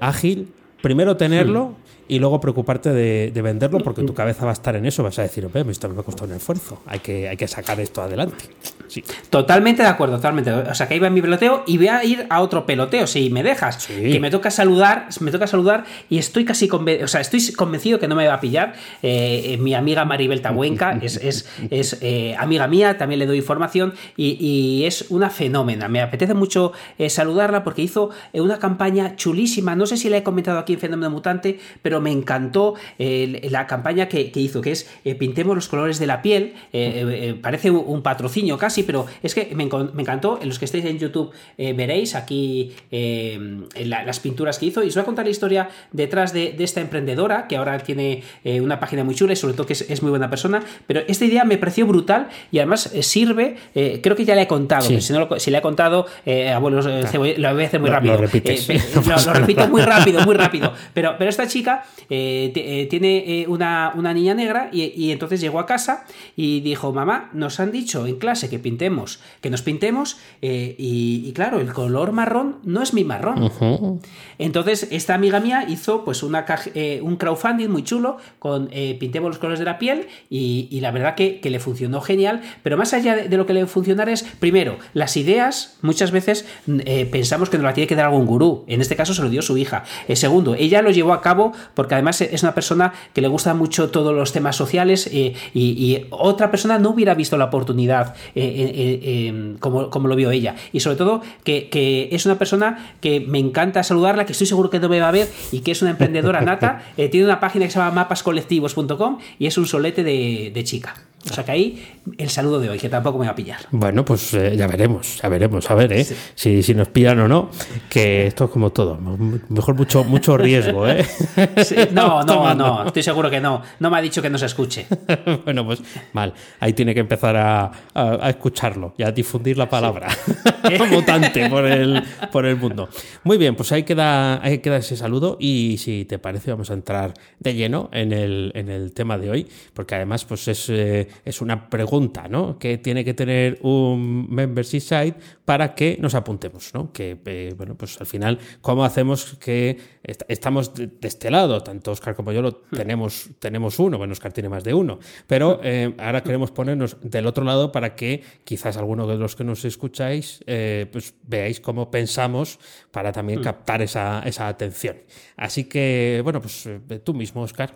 ágil. Primero tenerlo y luego preocuparte de, venderlo porque tu cabeza va a estar en eso, vas a decir, esto me ha costado un esfuerzo, hay que, hay que sacar esto adelante. Sí. Totalmente de acuerdo, totalmente. O sea, que iba en mi peloteo y voy a ir a otro peloteo, si me dejas. Que me toca saludar, me toca saludar y estoy casi convencido, o sea, estoy convencido que no me va a pillar. Eh, eh, mi amiga Maribel Tahuenca es, es, eh, amiga mía, también le doy información y, es una fenómena. Me apetece mucho saludarla porque hizo una campaña chulísima. No sé si la he comentado aquí en Fenómeno Mutante, pero me encantó eh, la campaña que, hizo, que es eh, Pintemos los colores de la piel. Eh, parece un, patrocinio casi, pero es que me, encantó. En los que estéis en YouTube veréis aquí las pinturas que hizo. Y os voy a contar la historia detrás de, esta emprendedora, que ahora tiene una página muy chula y sobre todo que es, muy buena persona. Pero esta idea me pareció brutal y además sirve, creo que ya le he contado, si, no lo, si le he contado, abuelos, lo voy a hacer muy rápido. (laughs) Lo, repito muy rápido, muy rápido. Pero, pero esta chica eh, eh, tiene eh, una, niña negra y, entonces llegó a casa y dijo, mamá, nos han dicho en clase que pintemos, que nos pintemos y, claro, el color marrón no es mi marrón. Entonces esta amiga mía hizo pues una un crowdfunding muy chulo con pintemos los colores de la piel y, la verdad que, le funcionó genial, pero más allá de, lo que le funcionara es, primero, las ideas muchas veces pensamos que nos la tiene que dar algún gurú, en este caso se lo dio su hija. segundo, ella lo llevó a cabo porque además es una persona que le gusta mucho todos los temas sociales y, otra persona no hubiera visto la oportunidad como, como, lo vio ella. Y sobre todo que, es una persona que me encanta saludarla, que estoy seguro que no me va a ver y que es una emprendedora nata. (laughs) tiene una página que se llama mapascolectivos.com y es un solete de chica. O sea que ahí el saludo de hoy, que tampoco me va a pillar. Bueno, pues eh, ya veremos, ya veremos, a ver, ¿eh? Si, si, nos pillan o no, que esto es como todo, mejor mucho, mucho riesgo, ¿eh? no, (laughs) no, no, estoy seguro que no, no me ha dicho que no se escuche. (laughs) bueno, pues mal, ahí tiene que empezar a, a, escucharlo y a difundir la palabra (laughs) mutante por el, por el mundo. Muy bien, pues ahí queda, ahí queda ese saludo y si te parece vamos a entrar de lleno en el, en el tema de hoy, porque además pues es... Eh, es una pregunta, ¿no? Que tiene que tener un membership site para que nos apuntemos, ¿no? Que, eh, bueno, pues al final, ¿cómo hacemos que estamos de, este lado? Tanto Oscar como yo lo hmm. tenemos, tenemos uno, bueno, Oscar tiene más de uno, pero eh, ahora queremos ponernos del otro lado para que quizás alguno de los que nos escucháis, eh, pues veáis cómo pensamos para también hmm. captar esa, esa atención. Así que, bueno, pues tú mismo, Oscar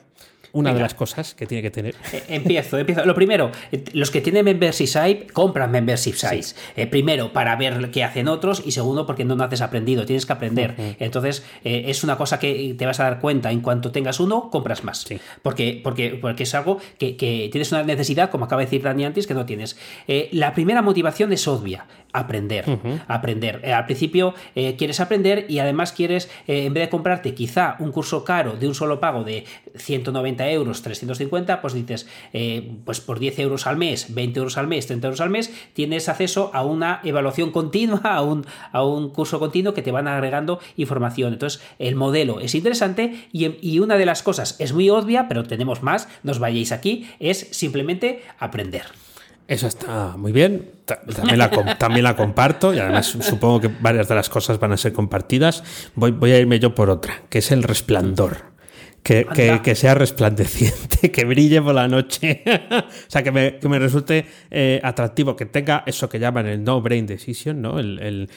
una de las cosas que tiene que tener. Eh, empiezo, empiezo. Lo primero, eh, los que tienen membership site compran membership sites. Eh, primero, para ver qué hacen otros y segundo, porque no naces aprendido, tienes que aprender. Entonces, es una cosa que te vas a dar cuenta. En cuanto tengas uno, compras más. Porque, porque, porque es algo que, tienes una necesidad, como acaba de decir Dani antes, que no tienes. la primera motivación es obvia aprender. Aprender. al principio quieres aprender y además quieres, en vez de comprarte quizá un curso caro de un solo pago de 190 euros, 350, pues dices, eh, pues por 10 euros al mes, 20 euros al mes, 30 euros al mes, tienes acceso a una evaluación continua, a un, a un curso continuo que te van agregando información. Entonces, el modelo es interesante y, y una de las cosas es muy obvia, pero tenemos más, no os vayáis aquí, es simplemente aprender. Eso está muy bien. También la, también la, comparto y además supongo que varias de las cosas van a ser compartidas. Voy, voy a irme yo por otra, que es el resplandor. Que, sea resplandeciente, (laughs) que brille por la noche. (laughs) o sea, que me, que me resulte eh, atractivo, que tenga eso que llaman el no brain decision, ¿no? El,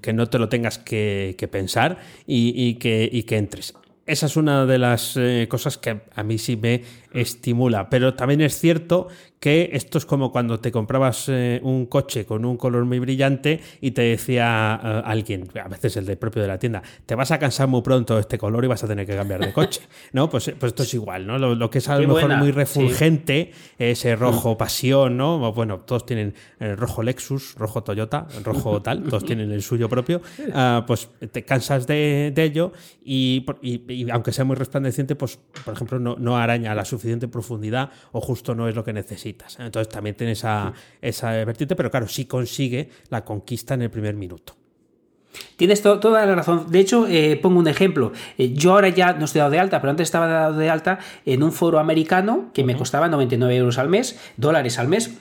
que no te lo tengas que, pensar y, que, y que entres. Esa es una de las eh, cosas que a mí sí me estimula. Pero también es cierto que esto es como cuando te comprabas eh, un coche con un color muy brillante y te decía eh, alguien, a veces el de propio de la tienda, te vas a cansar muy pronto de este color y vas a tener que cambiar de coche. (laughs) ¿No? Pues, pues esto es igual, ¿no? Lo, que es a lo mejor muy refulgente, ese rojo mm. pasión, ¿no? Bueno, todos tienen el rojo Lexus, rojo Toyota, rojo (laughs) tal, todos tienen el suyo propio. Ah, pues te cansas de, ello y, aunque sea muy resplandeciente, pues por ejemplo no, no araña la suficiente profundidad o justo no es lo que necesitas. Entonces también tienes esa, esa vertiente, pero claro, sí consigue la conquista en el primer minuto. Tienes toda la razón. De hecho, eh, pongo un ejemplo. Eh, yo ahora ya no estoy dado de alta, pero antes estaba dado de alta en un foro americano que me costaba 99 euros al mes, dólares al mes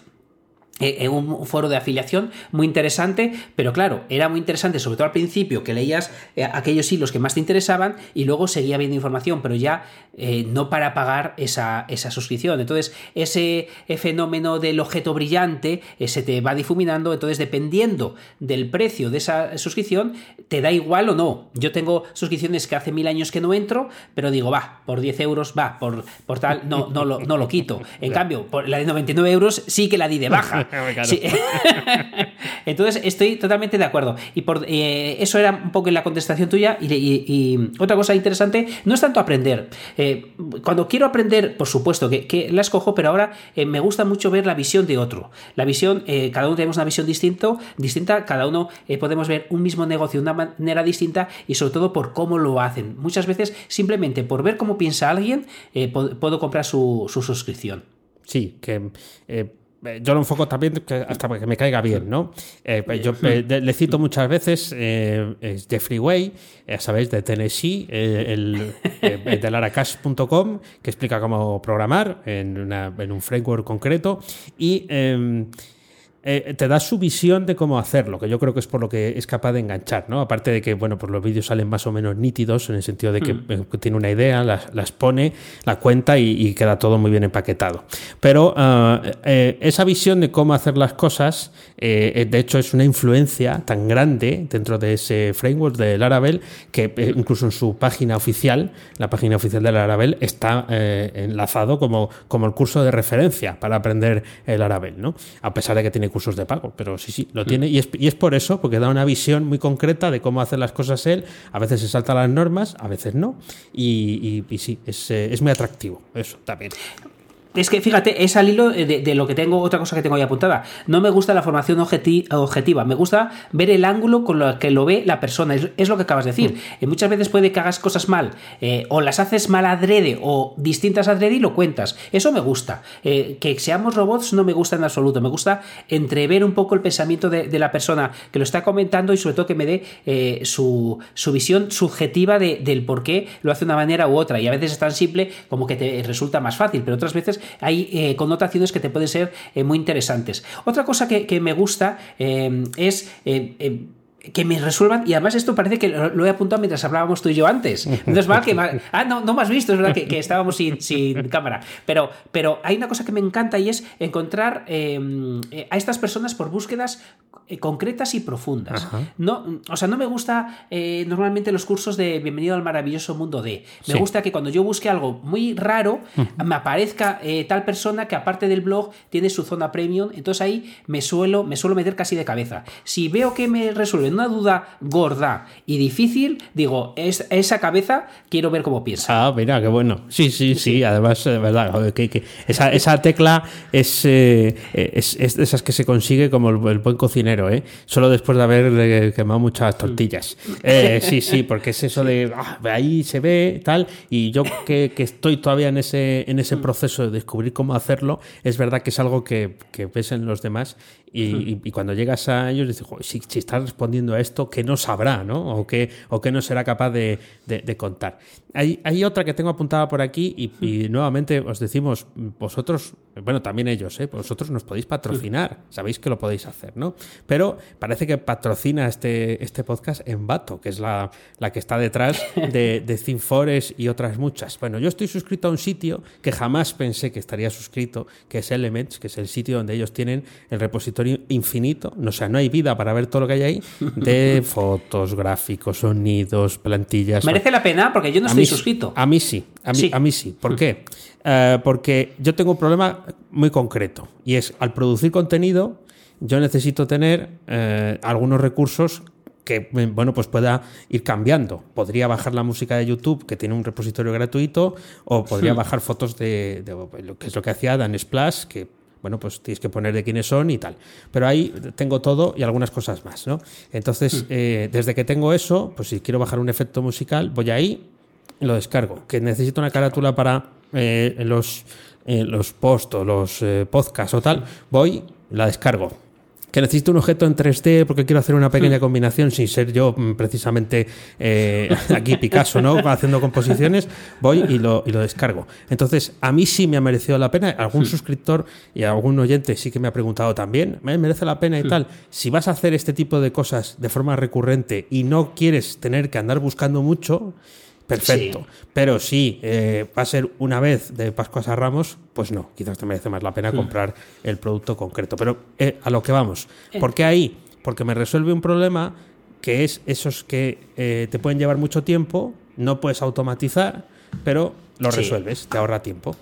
eh, un foro de afiliación muy interesante, pero claro, era muy interesante, sobre todo al principio, que leías eh, aquellos hilos que más te interesaban y luego seguía viendo información, pero ya eh, no para pagar esa, esa, suscripción. Entonces, ese fenómeno del objeto brillante se te va difuminando, entonces dependiendo del precio de esa suscripción, te da igual o no. Yo tengo suscripciones que hace mil años que no entro, pero digo, va, por 10 euros, va, por, por tal, no, no, lo, no lo quito. En cambio, por la de 99 euros sí que la di de baja. (laughs) (laughs) Entonces estoy totalmente de acuerdo. Y por eh, eso era un poco la contestación tuya. Y, otra cosa interesante, no es tanto aprender. Eh, cuando quiero aprender, por supuesto que, la escojo, pero ahora eh, me gusta mucho ver la visión de otro. La visión, cada uno tenemos una visión distinto, distinta, cada uno podemos ver un mismo negocio de una manera distinta y sobre todo por cómo lo hacen. Muchas veces simplemente por ver cómo piensa alguien, puedo comprar su, su suscripción. Sí, que eh, yo lo enfoco también hasta que me caiga bien, ¿no? Eh, pues yo eh, le cito muchas veces es Jeffrey Way, sabéis, de Tennessee, el, de laracash.com, que explica cómo programar en, un framework concreto. Y em, eh, te da su visión de cómo hacerlo, que yo creo que es por lo que es capaz de enganchar, ¿no? Aparte de que, bueno, pues los vídeos salen más o menos nítidos en el sentido de que hmm. eh, tiene una idea, las, pone, la cuenta y, queda todo muy bien empaquetado. Pero eh, esa visión de cómo hacer las cosas, de hecho, es una influencia tan grande dentro de ese framework de Laravel que incluso en su página oficial, la página oficial de Laravel, está enlazado como, como el curso de referencia para aprender el Laravel, ¿no? A pesar de que tiene cursos de pago, pero sí, sí, lo tiene y es, y es por eso, porque da una visión muy concreta de cómo hacer las cosas él. A veces se salta las normas, a veces no, y, y, sí, es, eh, es muy atractivo, eso también. Es que fíjate, es al hilo de, lo que tengo, otra cosa que tengo ahí apuntada. No me gusta la formación objetiva, me gusta ver el ángulo con lo que lo ve la persona. Es, lo que acabas de decir. Mm. muchas veces puede que hagas cosas mal, eh, o las haces mal adrede, o distintas adrede y lo cuentas. Eso me gusta. Eh, que seamos robots no me gusta en absoluto. Me gusta entrever un poco el pensamiento de, la persona que lo está comentando y sobre todo que me dé eh, su, visión subjetiva del por qué lo hace de una manera u otra. Y a veces es tan simple como que te resulta más fácil, pero otras veces hay eh, connotaciones que te pueden ser eh, muy interesantes. Otra cosa que, me gusta eh, es que me resuelvan, y además esto parece que lo, he apuntado mientras hablábamos tú y yo antes. Entonces, mal que. (laughs) Ah, no, no me has visto, es verdad que, estábamos sin, sin, cámara. Pero, pero hay una cosa que me encanta y es encontrar em, eh, a estas personas por búsquedas eh, concretas y profundas. No, o sea, no me gusta eh, normalmente los cursos de Bienvenido al maravilloso mundo de. Me gusta que cuando yo busque algo muy raro, me aparezca tal persona que aparte del blog tiene su zona premium. Entonces ahí me suelo, me suelo meter casi de cabeza. Si veo que me resuelve una duda gorda y difícil, digo, es, esa cabeza quiero ver cómo piensa. Ah, mira, qué bueno. Sí, sí, sí, además, de verdad, que, esa, esa, tecla es, eh, es, es, de esas que se consigue como el, buen cocinero, ¿eh? Solo después de haber quemado muchas tortillas. Eh, sí, sí, porque es eso de ah, ahí se ve, tal, y yo que, que, estoy todavía en ese, en ese proceso de descubrir cómo hacerlo, es verdad que es algo que, que ves en los demás y, cuando llegas a ellos dices, si, si estás respondiendo a esto, ¿qué no sabrá, ¿no? O qué, o qué no será capaz de, de, contar. Hay, hay, otra que tengo apuntada por aquí y, nuevamente os decimos, vosotros, bueno, también ellos, ¿eh? vosotros nos podéis patrocinar, sabéis que lo podéis hacer, ¿no? Pero parece que patrocina este, este podcast en Bato, que es la, la que está detrás de, de Thinfores y otras muchas. Bueno, yo estoy suscrito a un sitio que jamás pensé que estaría suscrito, que es Elements, que es el sitio donde ellos tienen el repositorio infinito, o sea, no hay vida para ver todo lo que hay ahí, (laughs) de fotos, gráficos, sonidos, plantillas. ¿Merece la pena? Porque yo no estoy suscrito. A mí sí, a mí sí. A mí sí. ¿Por qué? Eh, porque yo tengo un problema muy concreto y es al producir contenido yo necesito tener eh, algunos recursos que bueno, pues pueda ir cambiando. Podría bajar la música de YouTube, que tiene un repositorio gratuito, o podría bajar fotos de, lo que es lo que hacía Dan Splash, que bueno, pues tienes que poner de quiénes son y tal. Pero ahí tengo todo y algunas cosas más, ¿no? Entonces, eh, desde que tengo eso, pues si quiero bajar un efecto musical, voy ahí y lo descargo. Que necesito una carátula para eh, los, eh, los posts o los podcasts o tal, voy, la descargo que necesito un objeto en 3D porque quiero hacer una pequeña hmm. combinación sin ser yo mm, precisamente eh, aquí Picasso, ¿no? (laughs) Haciendo composiciones, voy y lo, y lo descargo. Entonces, a mí sí me ha merecido la pena. Algún hmm. suscriptor y algún oyente sí que me ha preguntado también, ¿me merece la pena y hmm. tal? Si vas a hacer este tipo de cosas de forma recurrente y no quieres tener que andar buscando mucho, Perfecto. Pero si eh, va a ser una vez de Pascuas a Ramos, pues no, quizás te merece más la pena hmm. comprar el producto concreto. Pero eh, a lo que vamos. Eh. ¿Por qué ahí? Porque me resuelve un problema que es esos que te pueden llevar mucho tiempo, no puedes automatizar, pero lo resuelves, te ahorra tiempo.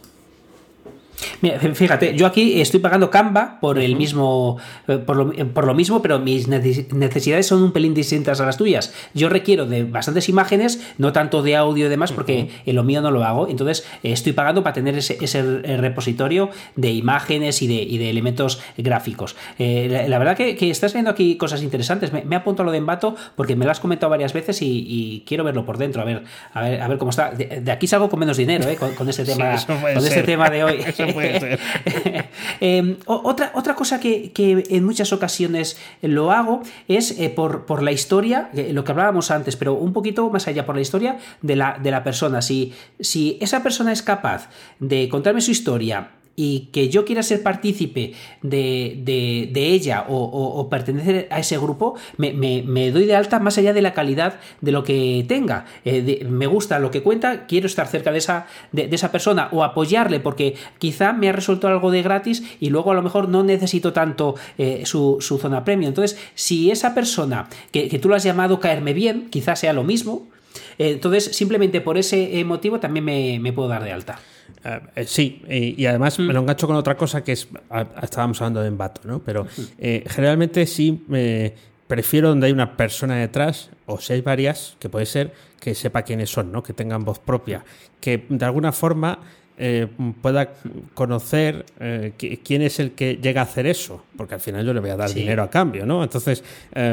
Mira, fíjate, yo aquí estoy pagando Canva por el mismo, eh, por lo, por lo, mismo, pero mis necesidades son un pelín distintas a las tuyas. Yo requiero de bastantes imágenes, no tanto de audio y demás, porque en lo mío no lo hago. Entonces estoy pagando para tener ese, ese repositorio de imágenes y de, y de elementos gráficos. Eh, la, verdad que, estás viendo aquí cosas interesantes. Me, me apunto a lo de Embato porque me lo has comentado varias veces y, quiero verlo por dentro, a ver, a ver, a ver cómo está. De, aquí salgo con menos dinero, eh, con, este tema, con este (laughs) tema de hoy. (laughs) (laughs) Em, otra, otra cosa que, en muchas ocasiones lo hago es eh, por, la historia, eh, lo que hablábamos antes, pero un poquito más allá, por la historia de la, de la persona. Si, si esa persona es capaz de contarme su historia y que yo quiera ser partícipe de, ella o, pertenecer a ese grupo, me, doy de alta más allá de la calidad de lo que tenga. Eh, me gusta lo que cuenta, quiero estar cerca de esa, de, esa persona o apoyarle porque quizá me ha resuelto algo de gratis y luego a lo mejor no necesito tanto eh, su, zona premium. Entonces, si esa persona que, que tú lo has llamado caerme bien, quizás sea lo mismo, eh, entonces simplemente por ese motivo también me puedo dar de alta. Eh, eh, sí, y, además me lo mm. engancho con otra cosa que es, estábamos hablando de embato, ¿no? Pero eh, generalmente sí me prefiero donde hay una persona detrás, o si hay varias, que puede ser, que sepa quiénes son, ¿no? Que tengan voz propia, que de alguna forma pueda conocer quién es el que llega a hacer eso, porque al final yo le voy a dar dinero a cambio, ¿no? Entonces,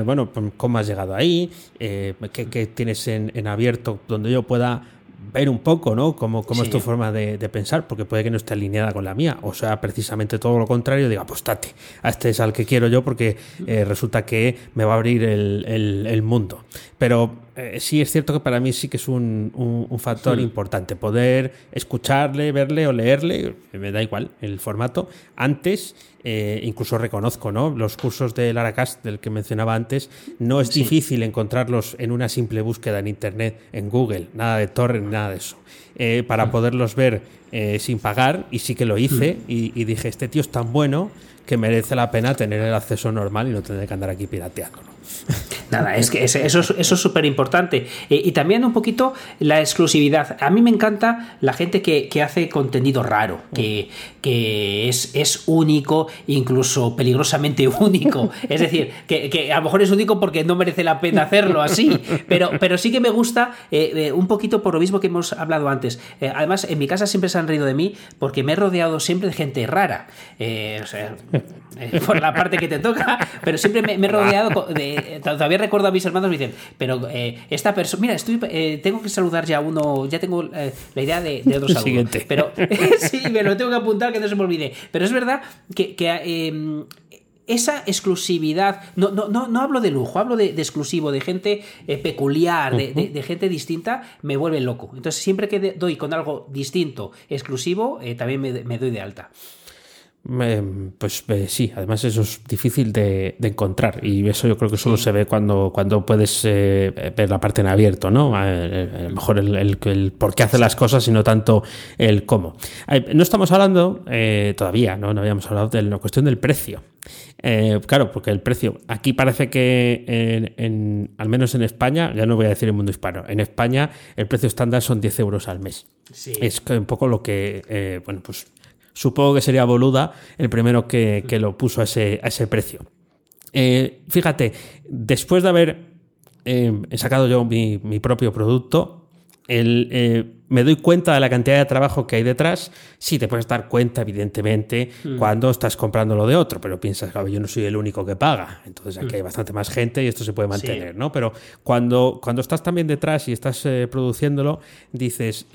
bueno, pues, ¿cómo has llegado ahí? ¿qué, tienes en, abierto donde yo pueda ver un poco, ¿no? Cómo, cómo es tu forma de, pensar, porque puede que no esté alineada con la mía, o sea, precisamente todo lo contrario, diga, apostate, a este es al que quiero yo porque eh, resulta que me va a abrir el, el mundo. Pero eh, sí es cierto que para mí sí que es un, un, factor importante. Poder escucharle, verle o leerle, me da igual el formato. Antes, eh, incluso reconozco, ¿no? Los cursos de Laracast, del que mencionaba antes, no es difícil encontrarlos en una simple búsqueda en Internet, en Google, nada de torrent, nada de eso. Eh, para poderlos ver sin pagar, y sí que lo hice, y, y, dije, este tío es tan bueno que merece la pena tener el acceso normal y no tener que andar aquí pirateando. Nada, es que eso, eso es súper importante. y también un poquito la exclusividad. A mí me encanta la gente que, hace contenido raro, que, que es, es, único, incluso peligrosamente (laughs) único. Es decir, que, a lo mejor es único porque no merece la pena hacerlo así. Pero, pero sí que me gusta eh, eh, un poquito por lo mismo que hemos hablado antes. Eh, además, en mi casa siempre se han reído de mí porque me he rodeado siempre de gente rara. o sea, por la parte que te toca, pero siempre me, me he rodeado de. Todavía recuerdo a mis hermanos me dicen, pero eh, esta persona, mira, estoy, eh, tengo que saludar ya a uno, ya tengo eh, la idea de, otro saludo. Siguiente. Pero (laughs) sí, me lo tengo que apuntar que no se me olvide. Pero es verdad que, em, esa exclusividad, no, no, no, no, hablo de lujo, hablo de, exclusivo, de gente peculiar, de, gente distinta, me vuelve loco. Entonces, siempre que doy con algo distinto, exclusivo, también me, doy de alta pues eh, sí, además eso es difícil de, encontrar y eso yo creo que solo se ve cuando, cuando puedes eh, ver la parte en abierto, ¿no? Eh, mejor el, el, por qué hace las cosas y no tanto el cómo. No estamos hablando todavía, ¿no? no habíamos hablado de la cuestión del precio. claro, porque el precio, aquí parece que en, al menos en España, ya no voy a decir el mundo hispano, en España el precio estándar son 10 euros al mes. Es un poco lo que, bueno, pues Supongo que sería Boluda el primero que, lo puso a ese, a ese precio. Eh, fíjate, después de haber eh, sacado yo mi, propio producto, eh, me doy cuenta de la cantidad de trabajo que hay detrás. Sí, te puedes dar cuenta, evidentemente, mm. cuando estás comprando lo de otro, pero piensas, claro, yo no soy el único que paga. Entonces aquí hay mm. bastante más gente y esto se puede mantener, ¿no? Pero cuando, cuando estás también detrás y estás produciéndolo, dices,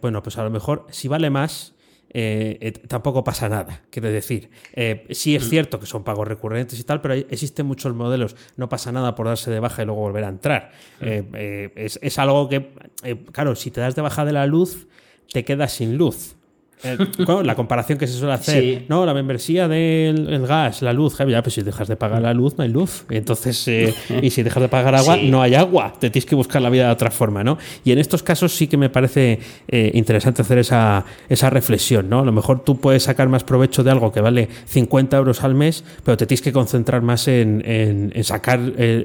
bueno, pues a lo mejor si vale más, eh, eh, tampoco pasa nada. Quiero decir, eh, sí es mm. cierto que son pagos recurrentes y tal, pero existen muchos modelos. No pasa nada por darse de baja y luego volver a entrar. Mm. Es, es, algo que, claro, si te das de baja de la luz, te quedas sin luz. Eh, la comparación que se suele hacer, ¿no? La membresía del gas, la luz, ya, pues si dejas de pagar la luz, no hay luz. Entonces, eh, y si dejas de pagar agua, (laughs) no hay agua. Te tienes que buscar la vida de otra forma, ¿no? Y en estos casos sí que me parece eh, interesante hacer esa, esa reflexión, ¿no? A lo mejor tú puedes sacar más provecho de algo que vale 50 euros al mes, pero te tienes que concentrar más en, en, sacar,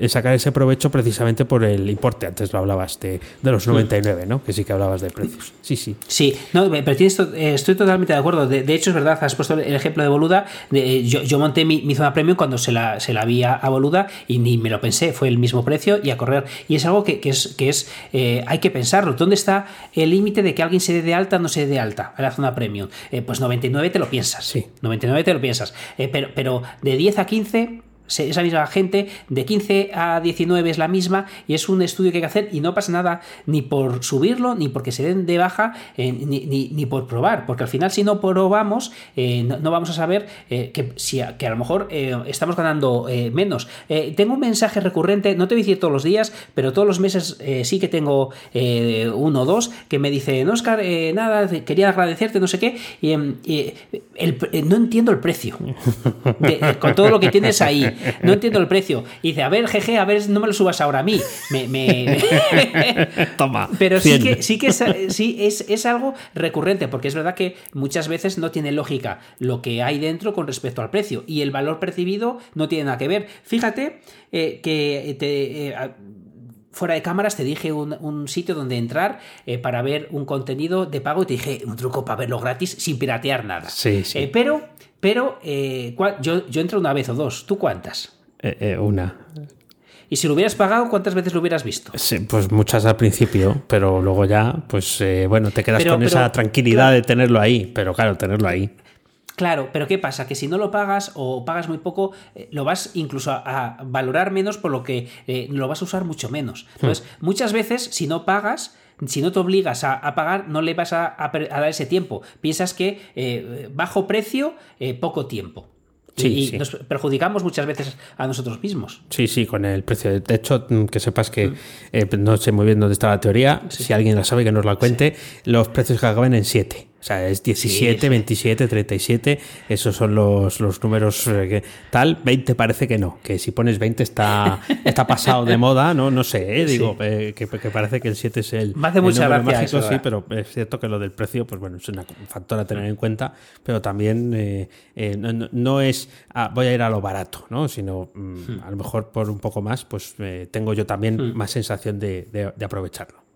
sacar ese provecho precisamente por el importe. Antes lo hablabas de, de los 99, ¿no? Que sí que hablabas de precios. Sí, sí. Sí, no, pero tienes esto estoy totalmente de acuerdo. De, hecho, es verdad, has puesto el ejemplo de Boluda. De, yo, monté mi, zona premium cuando se la, se la vi a, Boluda y ni me lo pensé. Fue el mismo precio y a correr. Y es algo que, es, que es eh, hay que pensarlo. ¿Dónde está el límite de que alguien se dé de alta o no se dé de alta a la zona premium? Eh, pues 99 te lo piensas. Sí. 99 te lo piensas. Eh, pero, pero de 10 a 15 esa misma gente, de 15 a 19 es la misma y es un estudio que hay que hacer y no pasa nada ni por subirlo, ni porque se den de baja, eh, ni, por probar, porque al final si no probamos, eh, no, vamos a saber eh, que, si que a lo mejor estamos ganando menos. tengo un mensaje recurrente, no te voy a decir todos los días, pero todos los meses sí que tengo uno o dos que me dicen, Oscar, nada, quería agradecerte, no sé qué, y, em, no entiendo el precio (laughs) con todo lo que tienes ahí (laughs) no entiendo el precio. Y dice, a ver, jeje, a ver, no me lo subas ahora a mí. Me, (laughs) Toma. Pero sí que, sí que es, sí es, algo recurrente, porque es verdad que muchas veces no tiene lógica lo que hay dentro con respecto al precio. Y el valor percibido no tiene nada que ver. Fíjate eh, que te. Eh, fuera de cámaras te dije un, sitio donde entrar eh, para ver un contenido de pago y te dije un truco para verlo gratis sin piratear nada. Sí, sí. pero pero eh, yo, yo entro una vez o dos. ¿Tú cuántas? Eh, eh, una. Y si lo hubieras pagado, ¿cuántas veces lo hubieras visto? Sí, pues muchas al principio, pero luego ya, pues bueno, te quedas con esa tranquilidad de tenerlo ahí, pero claro, tenerlo ahí. Claro, pero ¿qué pasa? Que si no lo pagas o pagas muy poco, lo vas incluso a, valorar menos por lo que lo vas a usar mucho menos. Hmm. Entonces, muchas veces, si no pagas, si no te obligas a, pagar, no le vas a, dar ese tiempo. Piensas que eh, bajo precio, eh, poco tiempo. y, nos perjudicamos muchas veces a nosotros mismos. Sí, sí, con el precio. De hecho, mm, que sepas que mm. eh, no sé muy bien dónde está la teoría. Si alguien la sabe, que nos la cuente. Los precios que acaban en 7. O sea, es 17, 27, 37, esos son los, los números eh, que tal. 20 parece que no, que si pones 20 está, (laughs) está pasado de moda, no no sé, eh, digo, eh, que, parece que el 7 es el, Me hace mucha número mágico, sí, pero es cierto que lo del precio, pues bueno, es un factor a tener en cuenta, pero también no, es ah, voy a ir a lo barato, ¿no? sino mm, hmm. a lo mejor por un poco más, pues tengo yo también hmm. más sensación de aprovecharlo.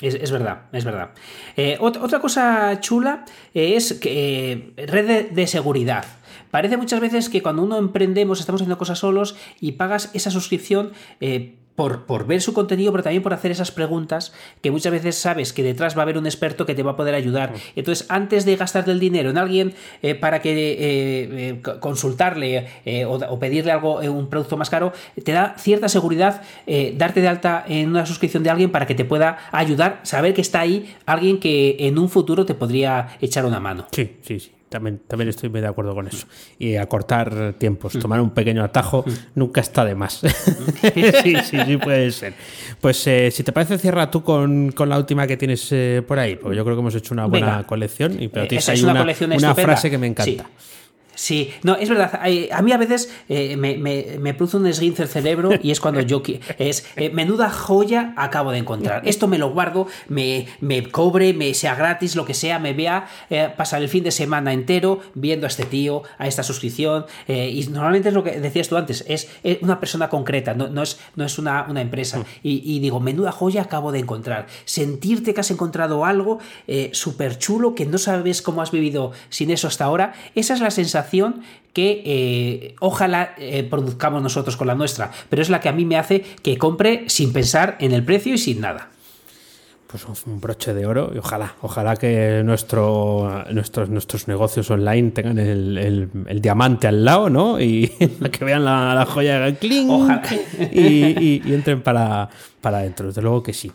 Es, verdad, es verdad. Eh, otra, cosa chula es que eh, red de, seguridad. Parece muchas veces que cuando uno emprendemos, estamos haciendo cosas solos y pagas esa suscripción, eh, por, ver su contenido, pero también por hacer esas preguntas que muchas veces sabes que detrás va a haber un experto que te va a poder ayudar. Entonces, antes de gastarte el dinero en alguien eh, para que eh, eh, consultarle o, pedirle algo, un producto más caro, te da cierta seguridad darte de alta en una suscripción de alguien para que te pueda ayudar, saber que está ahí alguien que en un futuro te podría echar una mano. Sí, sí, sí. También, también estoy muy de acuerdo con eso. Y acortar tiempos, tomar un pequeño atajo nunca está de más. (laughs) sí, sí, sí, puede ser. Pues eh, si te parece, cierra tú con, la última que tienes eh, por ahí, porque yo creo que hemos hecho una buena colección. Y, pero tienes ahí una, una, frase que me encanta. Sí, no, es verdad. A mí a veces eh, me, produce un esguince el cerebro y es cuando yo es eh, menuda joya acabo de encontrar. (laughs) Esto me lo guardo, me, me cobre, me sea gratis, lo que sea, me vea eh, pasar el fin de semana entero viendo a este tío, a esta suscripción. y normalmente es lo que decías tú antes, es, una persona concreta, no, es, no es una, una empresa. Mm. Y, digo, menuda joya acabo de encontrar. Sentirte que has encontrado algo súper chulo que no sabes cómo has vivido sin eso hasta ahora, esa es la sensación que eh, ojalá eh, produzcamos nosotros con la nuestra, pero es la que a mí me hace que compre sin pensar en el precio y sin nada. Pues un broche de oro y ojalá, ojalá que nuestro, nuestros, nuestros negocios online tengan el, diamante al lado, ¿no? Y (laughs) que vean la, joya de y, y, entren para, para adentro, desde luego que sí.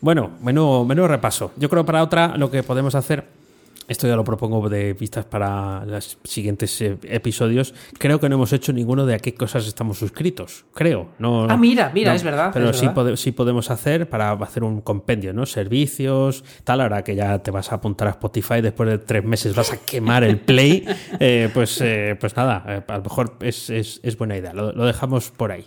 Bueno, menudo, menudo repaso. Yo creo para otra lo que podemos hacer esto ya lo propongo de vistas para los siguientes eh, episodios. Creo que no hemos hecho ninguno de a qué cosas estamos suscritos. Creo. No, ah, mira, mira, es verdad. Pero sí, sí, podemos hacer para hacer un compendio, ¿no? Servicios, tal. Ahora que ya te vas a apuntar a Spotify, después de tres meses vas a quemar el play. (laughs) Eh, pues, eh, pues nada, a lo mejor es, buena idea. Lo, lo dejamos por ahí.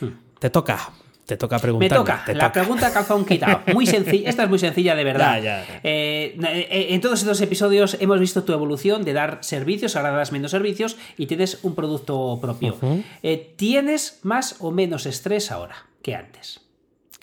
Hmm. Te toca. Te toca preguntar. Me toca. la pregunta calzón quitado. Muy sencilla. Esta es muy sencilla de verdad. Eh, eh, en todos estos episodios hemos visto tu evolución de dar servicios, ahora das menos servicios y tienes un producto propio. Eh, ¿Tienes más o menos estrés ahora que antes?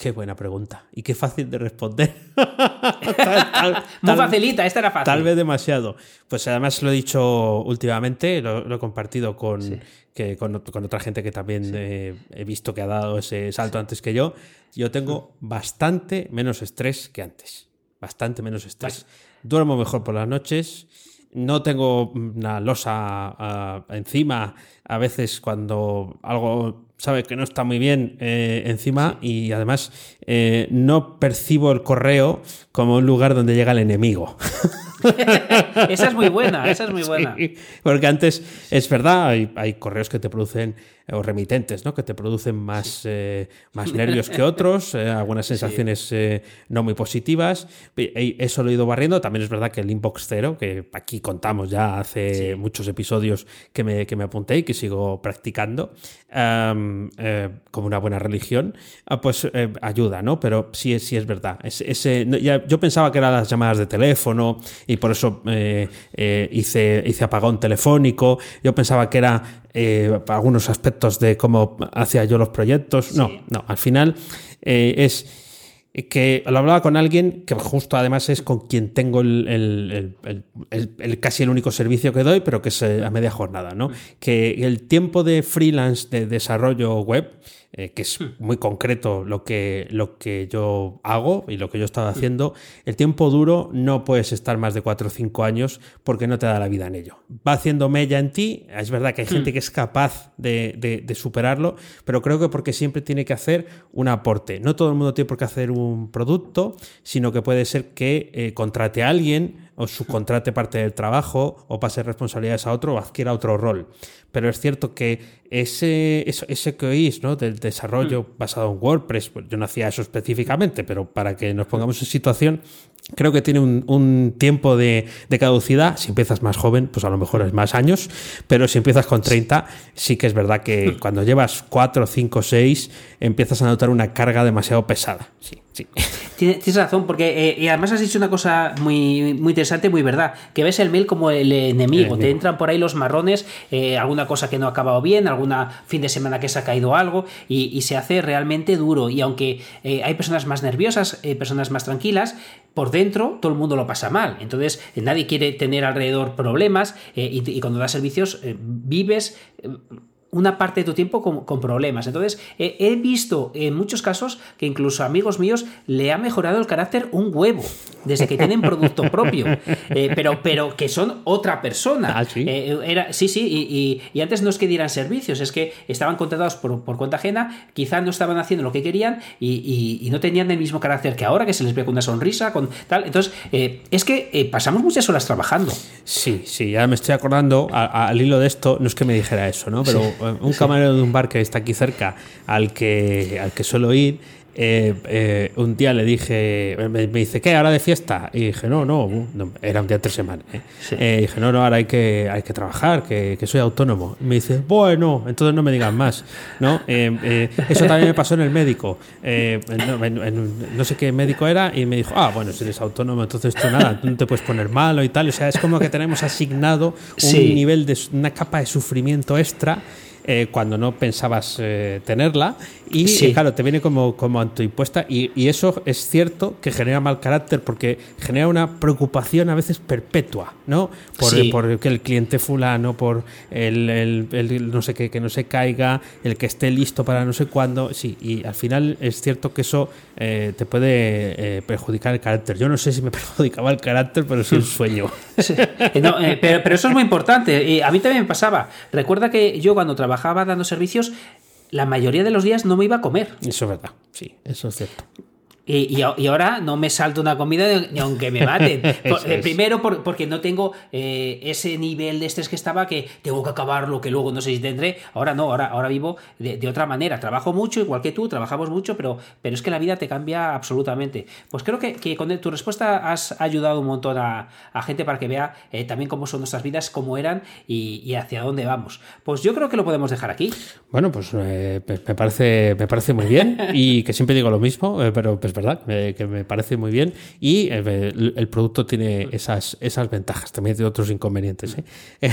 Qué buena pregunta. Y qué fácil de responder. (laughs) (laughs) Muy facilita, esta era fácil. Tal vez demasiado. Pues además lo he dicho últimamente, lo, he compartido con, que, con, otra gente que también eh, he visto que ha dado ese salto antes que yo. Yo tengo bastante menos estrés que antes. Bastante menos estrés. Duermo mejor por las noches no tengo una losa encima a veces cuando algo sabe que no está muy bien eh, encima y además eh, no percibo el correo como un lugar donde llega el enemigo. (laughs) esa es muy buena, esa es muy (laughs) buena. porque antes, es verdad, hay, correos que te producen, o remitentes, ¿no? Que te producen más, eh, más nervios que otros, algunas (laughs) sensaciones no muy positivas. Eso lo he ido barriendo. También es verdad que el inbox cero, que aquí contamos ya hace muchos episodios que me, que me apunté y que sigo practicando eh, como una buena religión, ah, pues eh, ayuda, ¿no? Pero sí, sí es verdad. ese, yo pensaba que eran las llamadas de teléfono y por eso eh, hice, hice apagón telefónico. Yo pensaba que era algunos aspectos de cómo hacía yo los proyectos. No, no, al final es que lo hablaba con alguien que justo además es con quien tengo el, casi el único servicio que doy, pero que es eh, a media jornada, ¿no? Mm. Que el tiempo de freelance de desarrollo web eh, que es hmm. muy concreto lo que, lo que yo hago y lo que yo he estado hmm. haciendo, el tiempo duro no puedes estar más de 4 o 5 años porque no te da la vida en ello. Va haciendo mella en ti, es verdad que hay gente hmm. que es capaz de, superarlo, pero creo que porque siempre tiene que hacer un aporte. No todo el mundo tiene por qué hacer un producto, sino que puede ser que eh, contrate a alguien o subcontrate parte del trabajo o pase responsabilidades a otro o adquiera otro rol. Pero es cierto que ese, ese que oís ¿no? del desarrollo mm. basado en WordPress, pues yo no hacía eso específicamente, pero para que nos pongamos en situación, creo que tiene un, tiempo de, caducidad. Si empiezas más joven, pues a lo mejor es más años, pero si empiezas con 30, sí que es verdad que cuando llevas 4, 5, 6, empiezas a notar una carga demasiado pesada. Sí, sí. Tienes razón, porque eh, y además has dicho una cosa muy, muy interesante, muy verdad, que ves el mail como el enemigo, te entran por ahí los marrones, eh, alguna cosa que no ha acabado bien, alguna fin de semana que se ha caído algo, y, se hace realmente duro. Y aunque eh, hay personas más nerviosas, personas más tranquilas, por dentro todo el mundo lo pasa mal. Entonces nadie quiere tener alrededor problemas y, y, cuando das servicios vives una parte de tu tiempo con, problemas. Entonces, he visto en muchos casos que incluso amigos míos le ha mejorado el carácter un huevo desde que tienen producto (laughs) propio, eh, pero, pero que son otra persona. Ah, sí. Eh, era, sí, sí, y, antes no es que dieran servicios, es que estaban contratados por, cuenta ajena, quizá no estaban haciendo lo que querían y, no tenían el mismo carácter que ahora, que se les ve con una sonrisa, con tal. Entonces, eh, es que pasamos muchas horas trabajando. Sí, sí, ya me estoy acordando al hilo de esto, no es que me dijera eso, ¿no? Pero un camarero de un bar que está aquí cerca, al que, al que suelo ir, eh, eh, un día le dije, me, dice, ¿qué? ¿Ahora de fiesta? Y dije, no, no, era un día de tres semanas. ¿eh? dije, no, no, ahora hay que, hay que trabajar, que, soy autónomo. Y me dice, bueno, entonces no me digan más. ¿no? eso también me pasó en el médico. no sé qué médico era y me dijo, ah, bueno, si eres autónomo, entonces tú nada, tú no te puedes poner malo y tal. O sea, es como que tenemos asignado un nivel de una capa de sufrimiento extra eh, cuando no pensabas eh, tenerla. Y claro, te viene como, como autoimpuesta. Y, y, eso es cierto que genera mal carácter porque genera una preocupación a veces perpetua, ¿no? Por, por que el cliente fulano, por el, el, no sé qué, que no se caiga, el que esté listo para no sé cuándo. Sí, y al final es cierto que eso eh, te puede perjudicar el carácter. Yo no sé si me (laughs) perjudicaba el carácter, pero sí el sueño. (laughs) pero, pero, eso es muy importante. Y a mí también me pasaba. Recuerda que yo cuando trabajaba dando servicios, la mayoría de los días no me iba a comer. Eso es verdad, sí, eso es cierto. Y, ahora no me salto una comida ni aunque me maten. (laughs) Eh, primero porque no tengo eh, ese nivel de estrés que estaba que tengo que acabar lo que luego no sé si tendré. Ahora no, ahora, ahora vivo de, otra manera. Trabajo mucho, igual que tú, trabajamos mucho, pero, pero es que la vida te cambia absolutamente. Pues creo que, con tu respuesta has ayudado un montón a, gente para que vea eh, también cómo son nuestras vidas, cómo eran y, hacia dónde vamos. Pues yo creo que lo podemos dejar aquí. Bueno, pues me, parece, me parece muy bien (laughs) y que siempre digo lo mismo, pero pues verdad, que me parece muy bien. Y eh, el, producto tiene esas, esas ventajas, también tiene otros inconvenientes. ¿eh?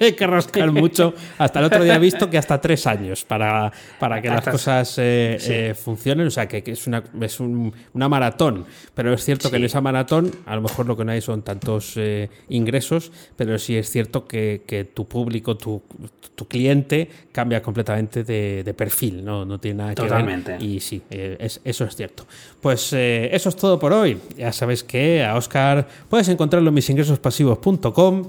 Hay (laughs) que rascar mucho. Hasta el otro día he visto que hasta tres años para, para que las cosas eh, funcionen. O sea, que, es, una, es una maratón. Pero es cierto que en esa maratón, a lo mejor lo que no hay son tantos ingresos, pero sí es cierto que, que tu público, tu, tu, cliente, cambia completamente de, de, perfil. No, no tiene nada que Totalmente. ver. Y sí, es, eso es cierto. Proyecto. Pues eh, eso es todo por hoy. Ya sabéis que a Oscar puedes encontrarlo en misingresospasivos.com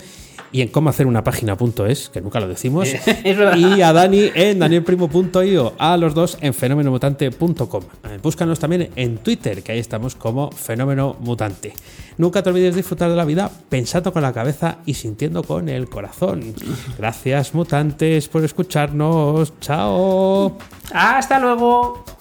y en cómo hacer una página.es, que nunca lo decimos, (laughs) y a Dani en danielprimo.io, a los dos en fenomenomutante.com. Eh, búscanos también en Twitter, que ahí estamos como Fenómeno Mutante. Nunca te olvides de disfrutar de la vida pensando con la cabeza y sintiendo con el corazón. Gracias, mutantes, por escucharnos. Chao. Hasta luego.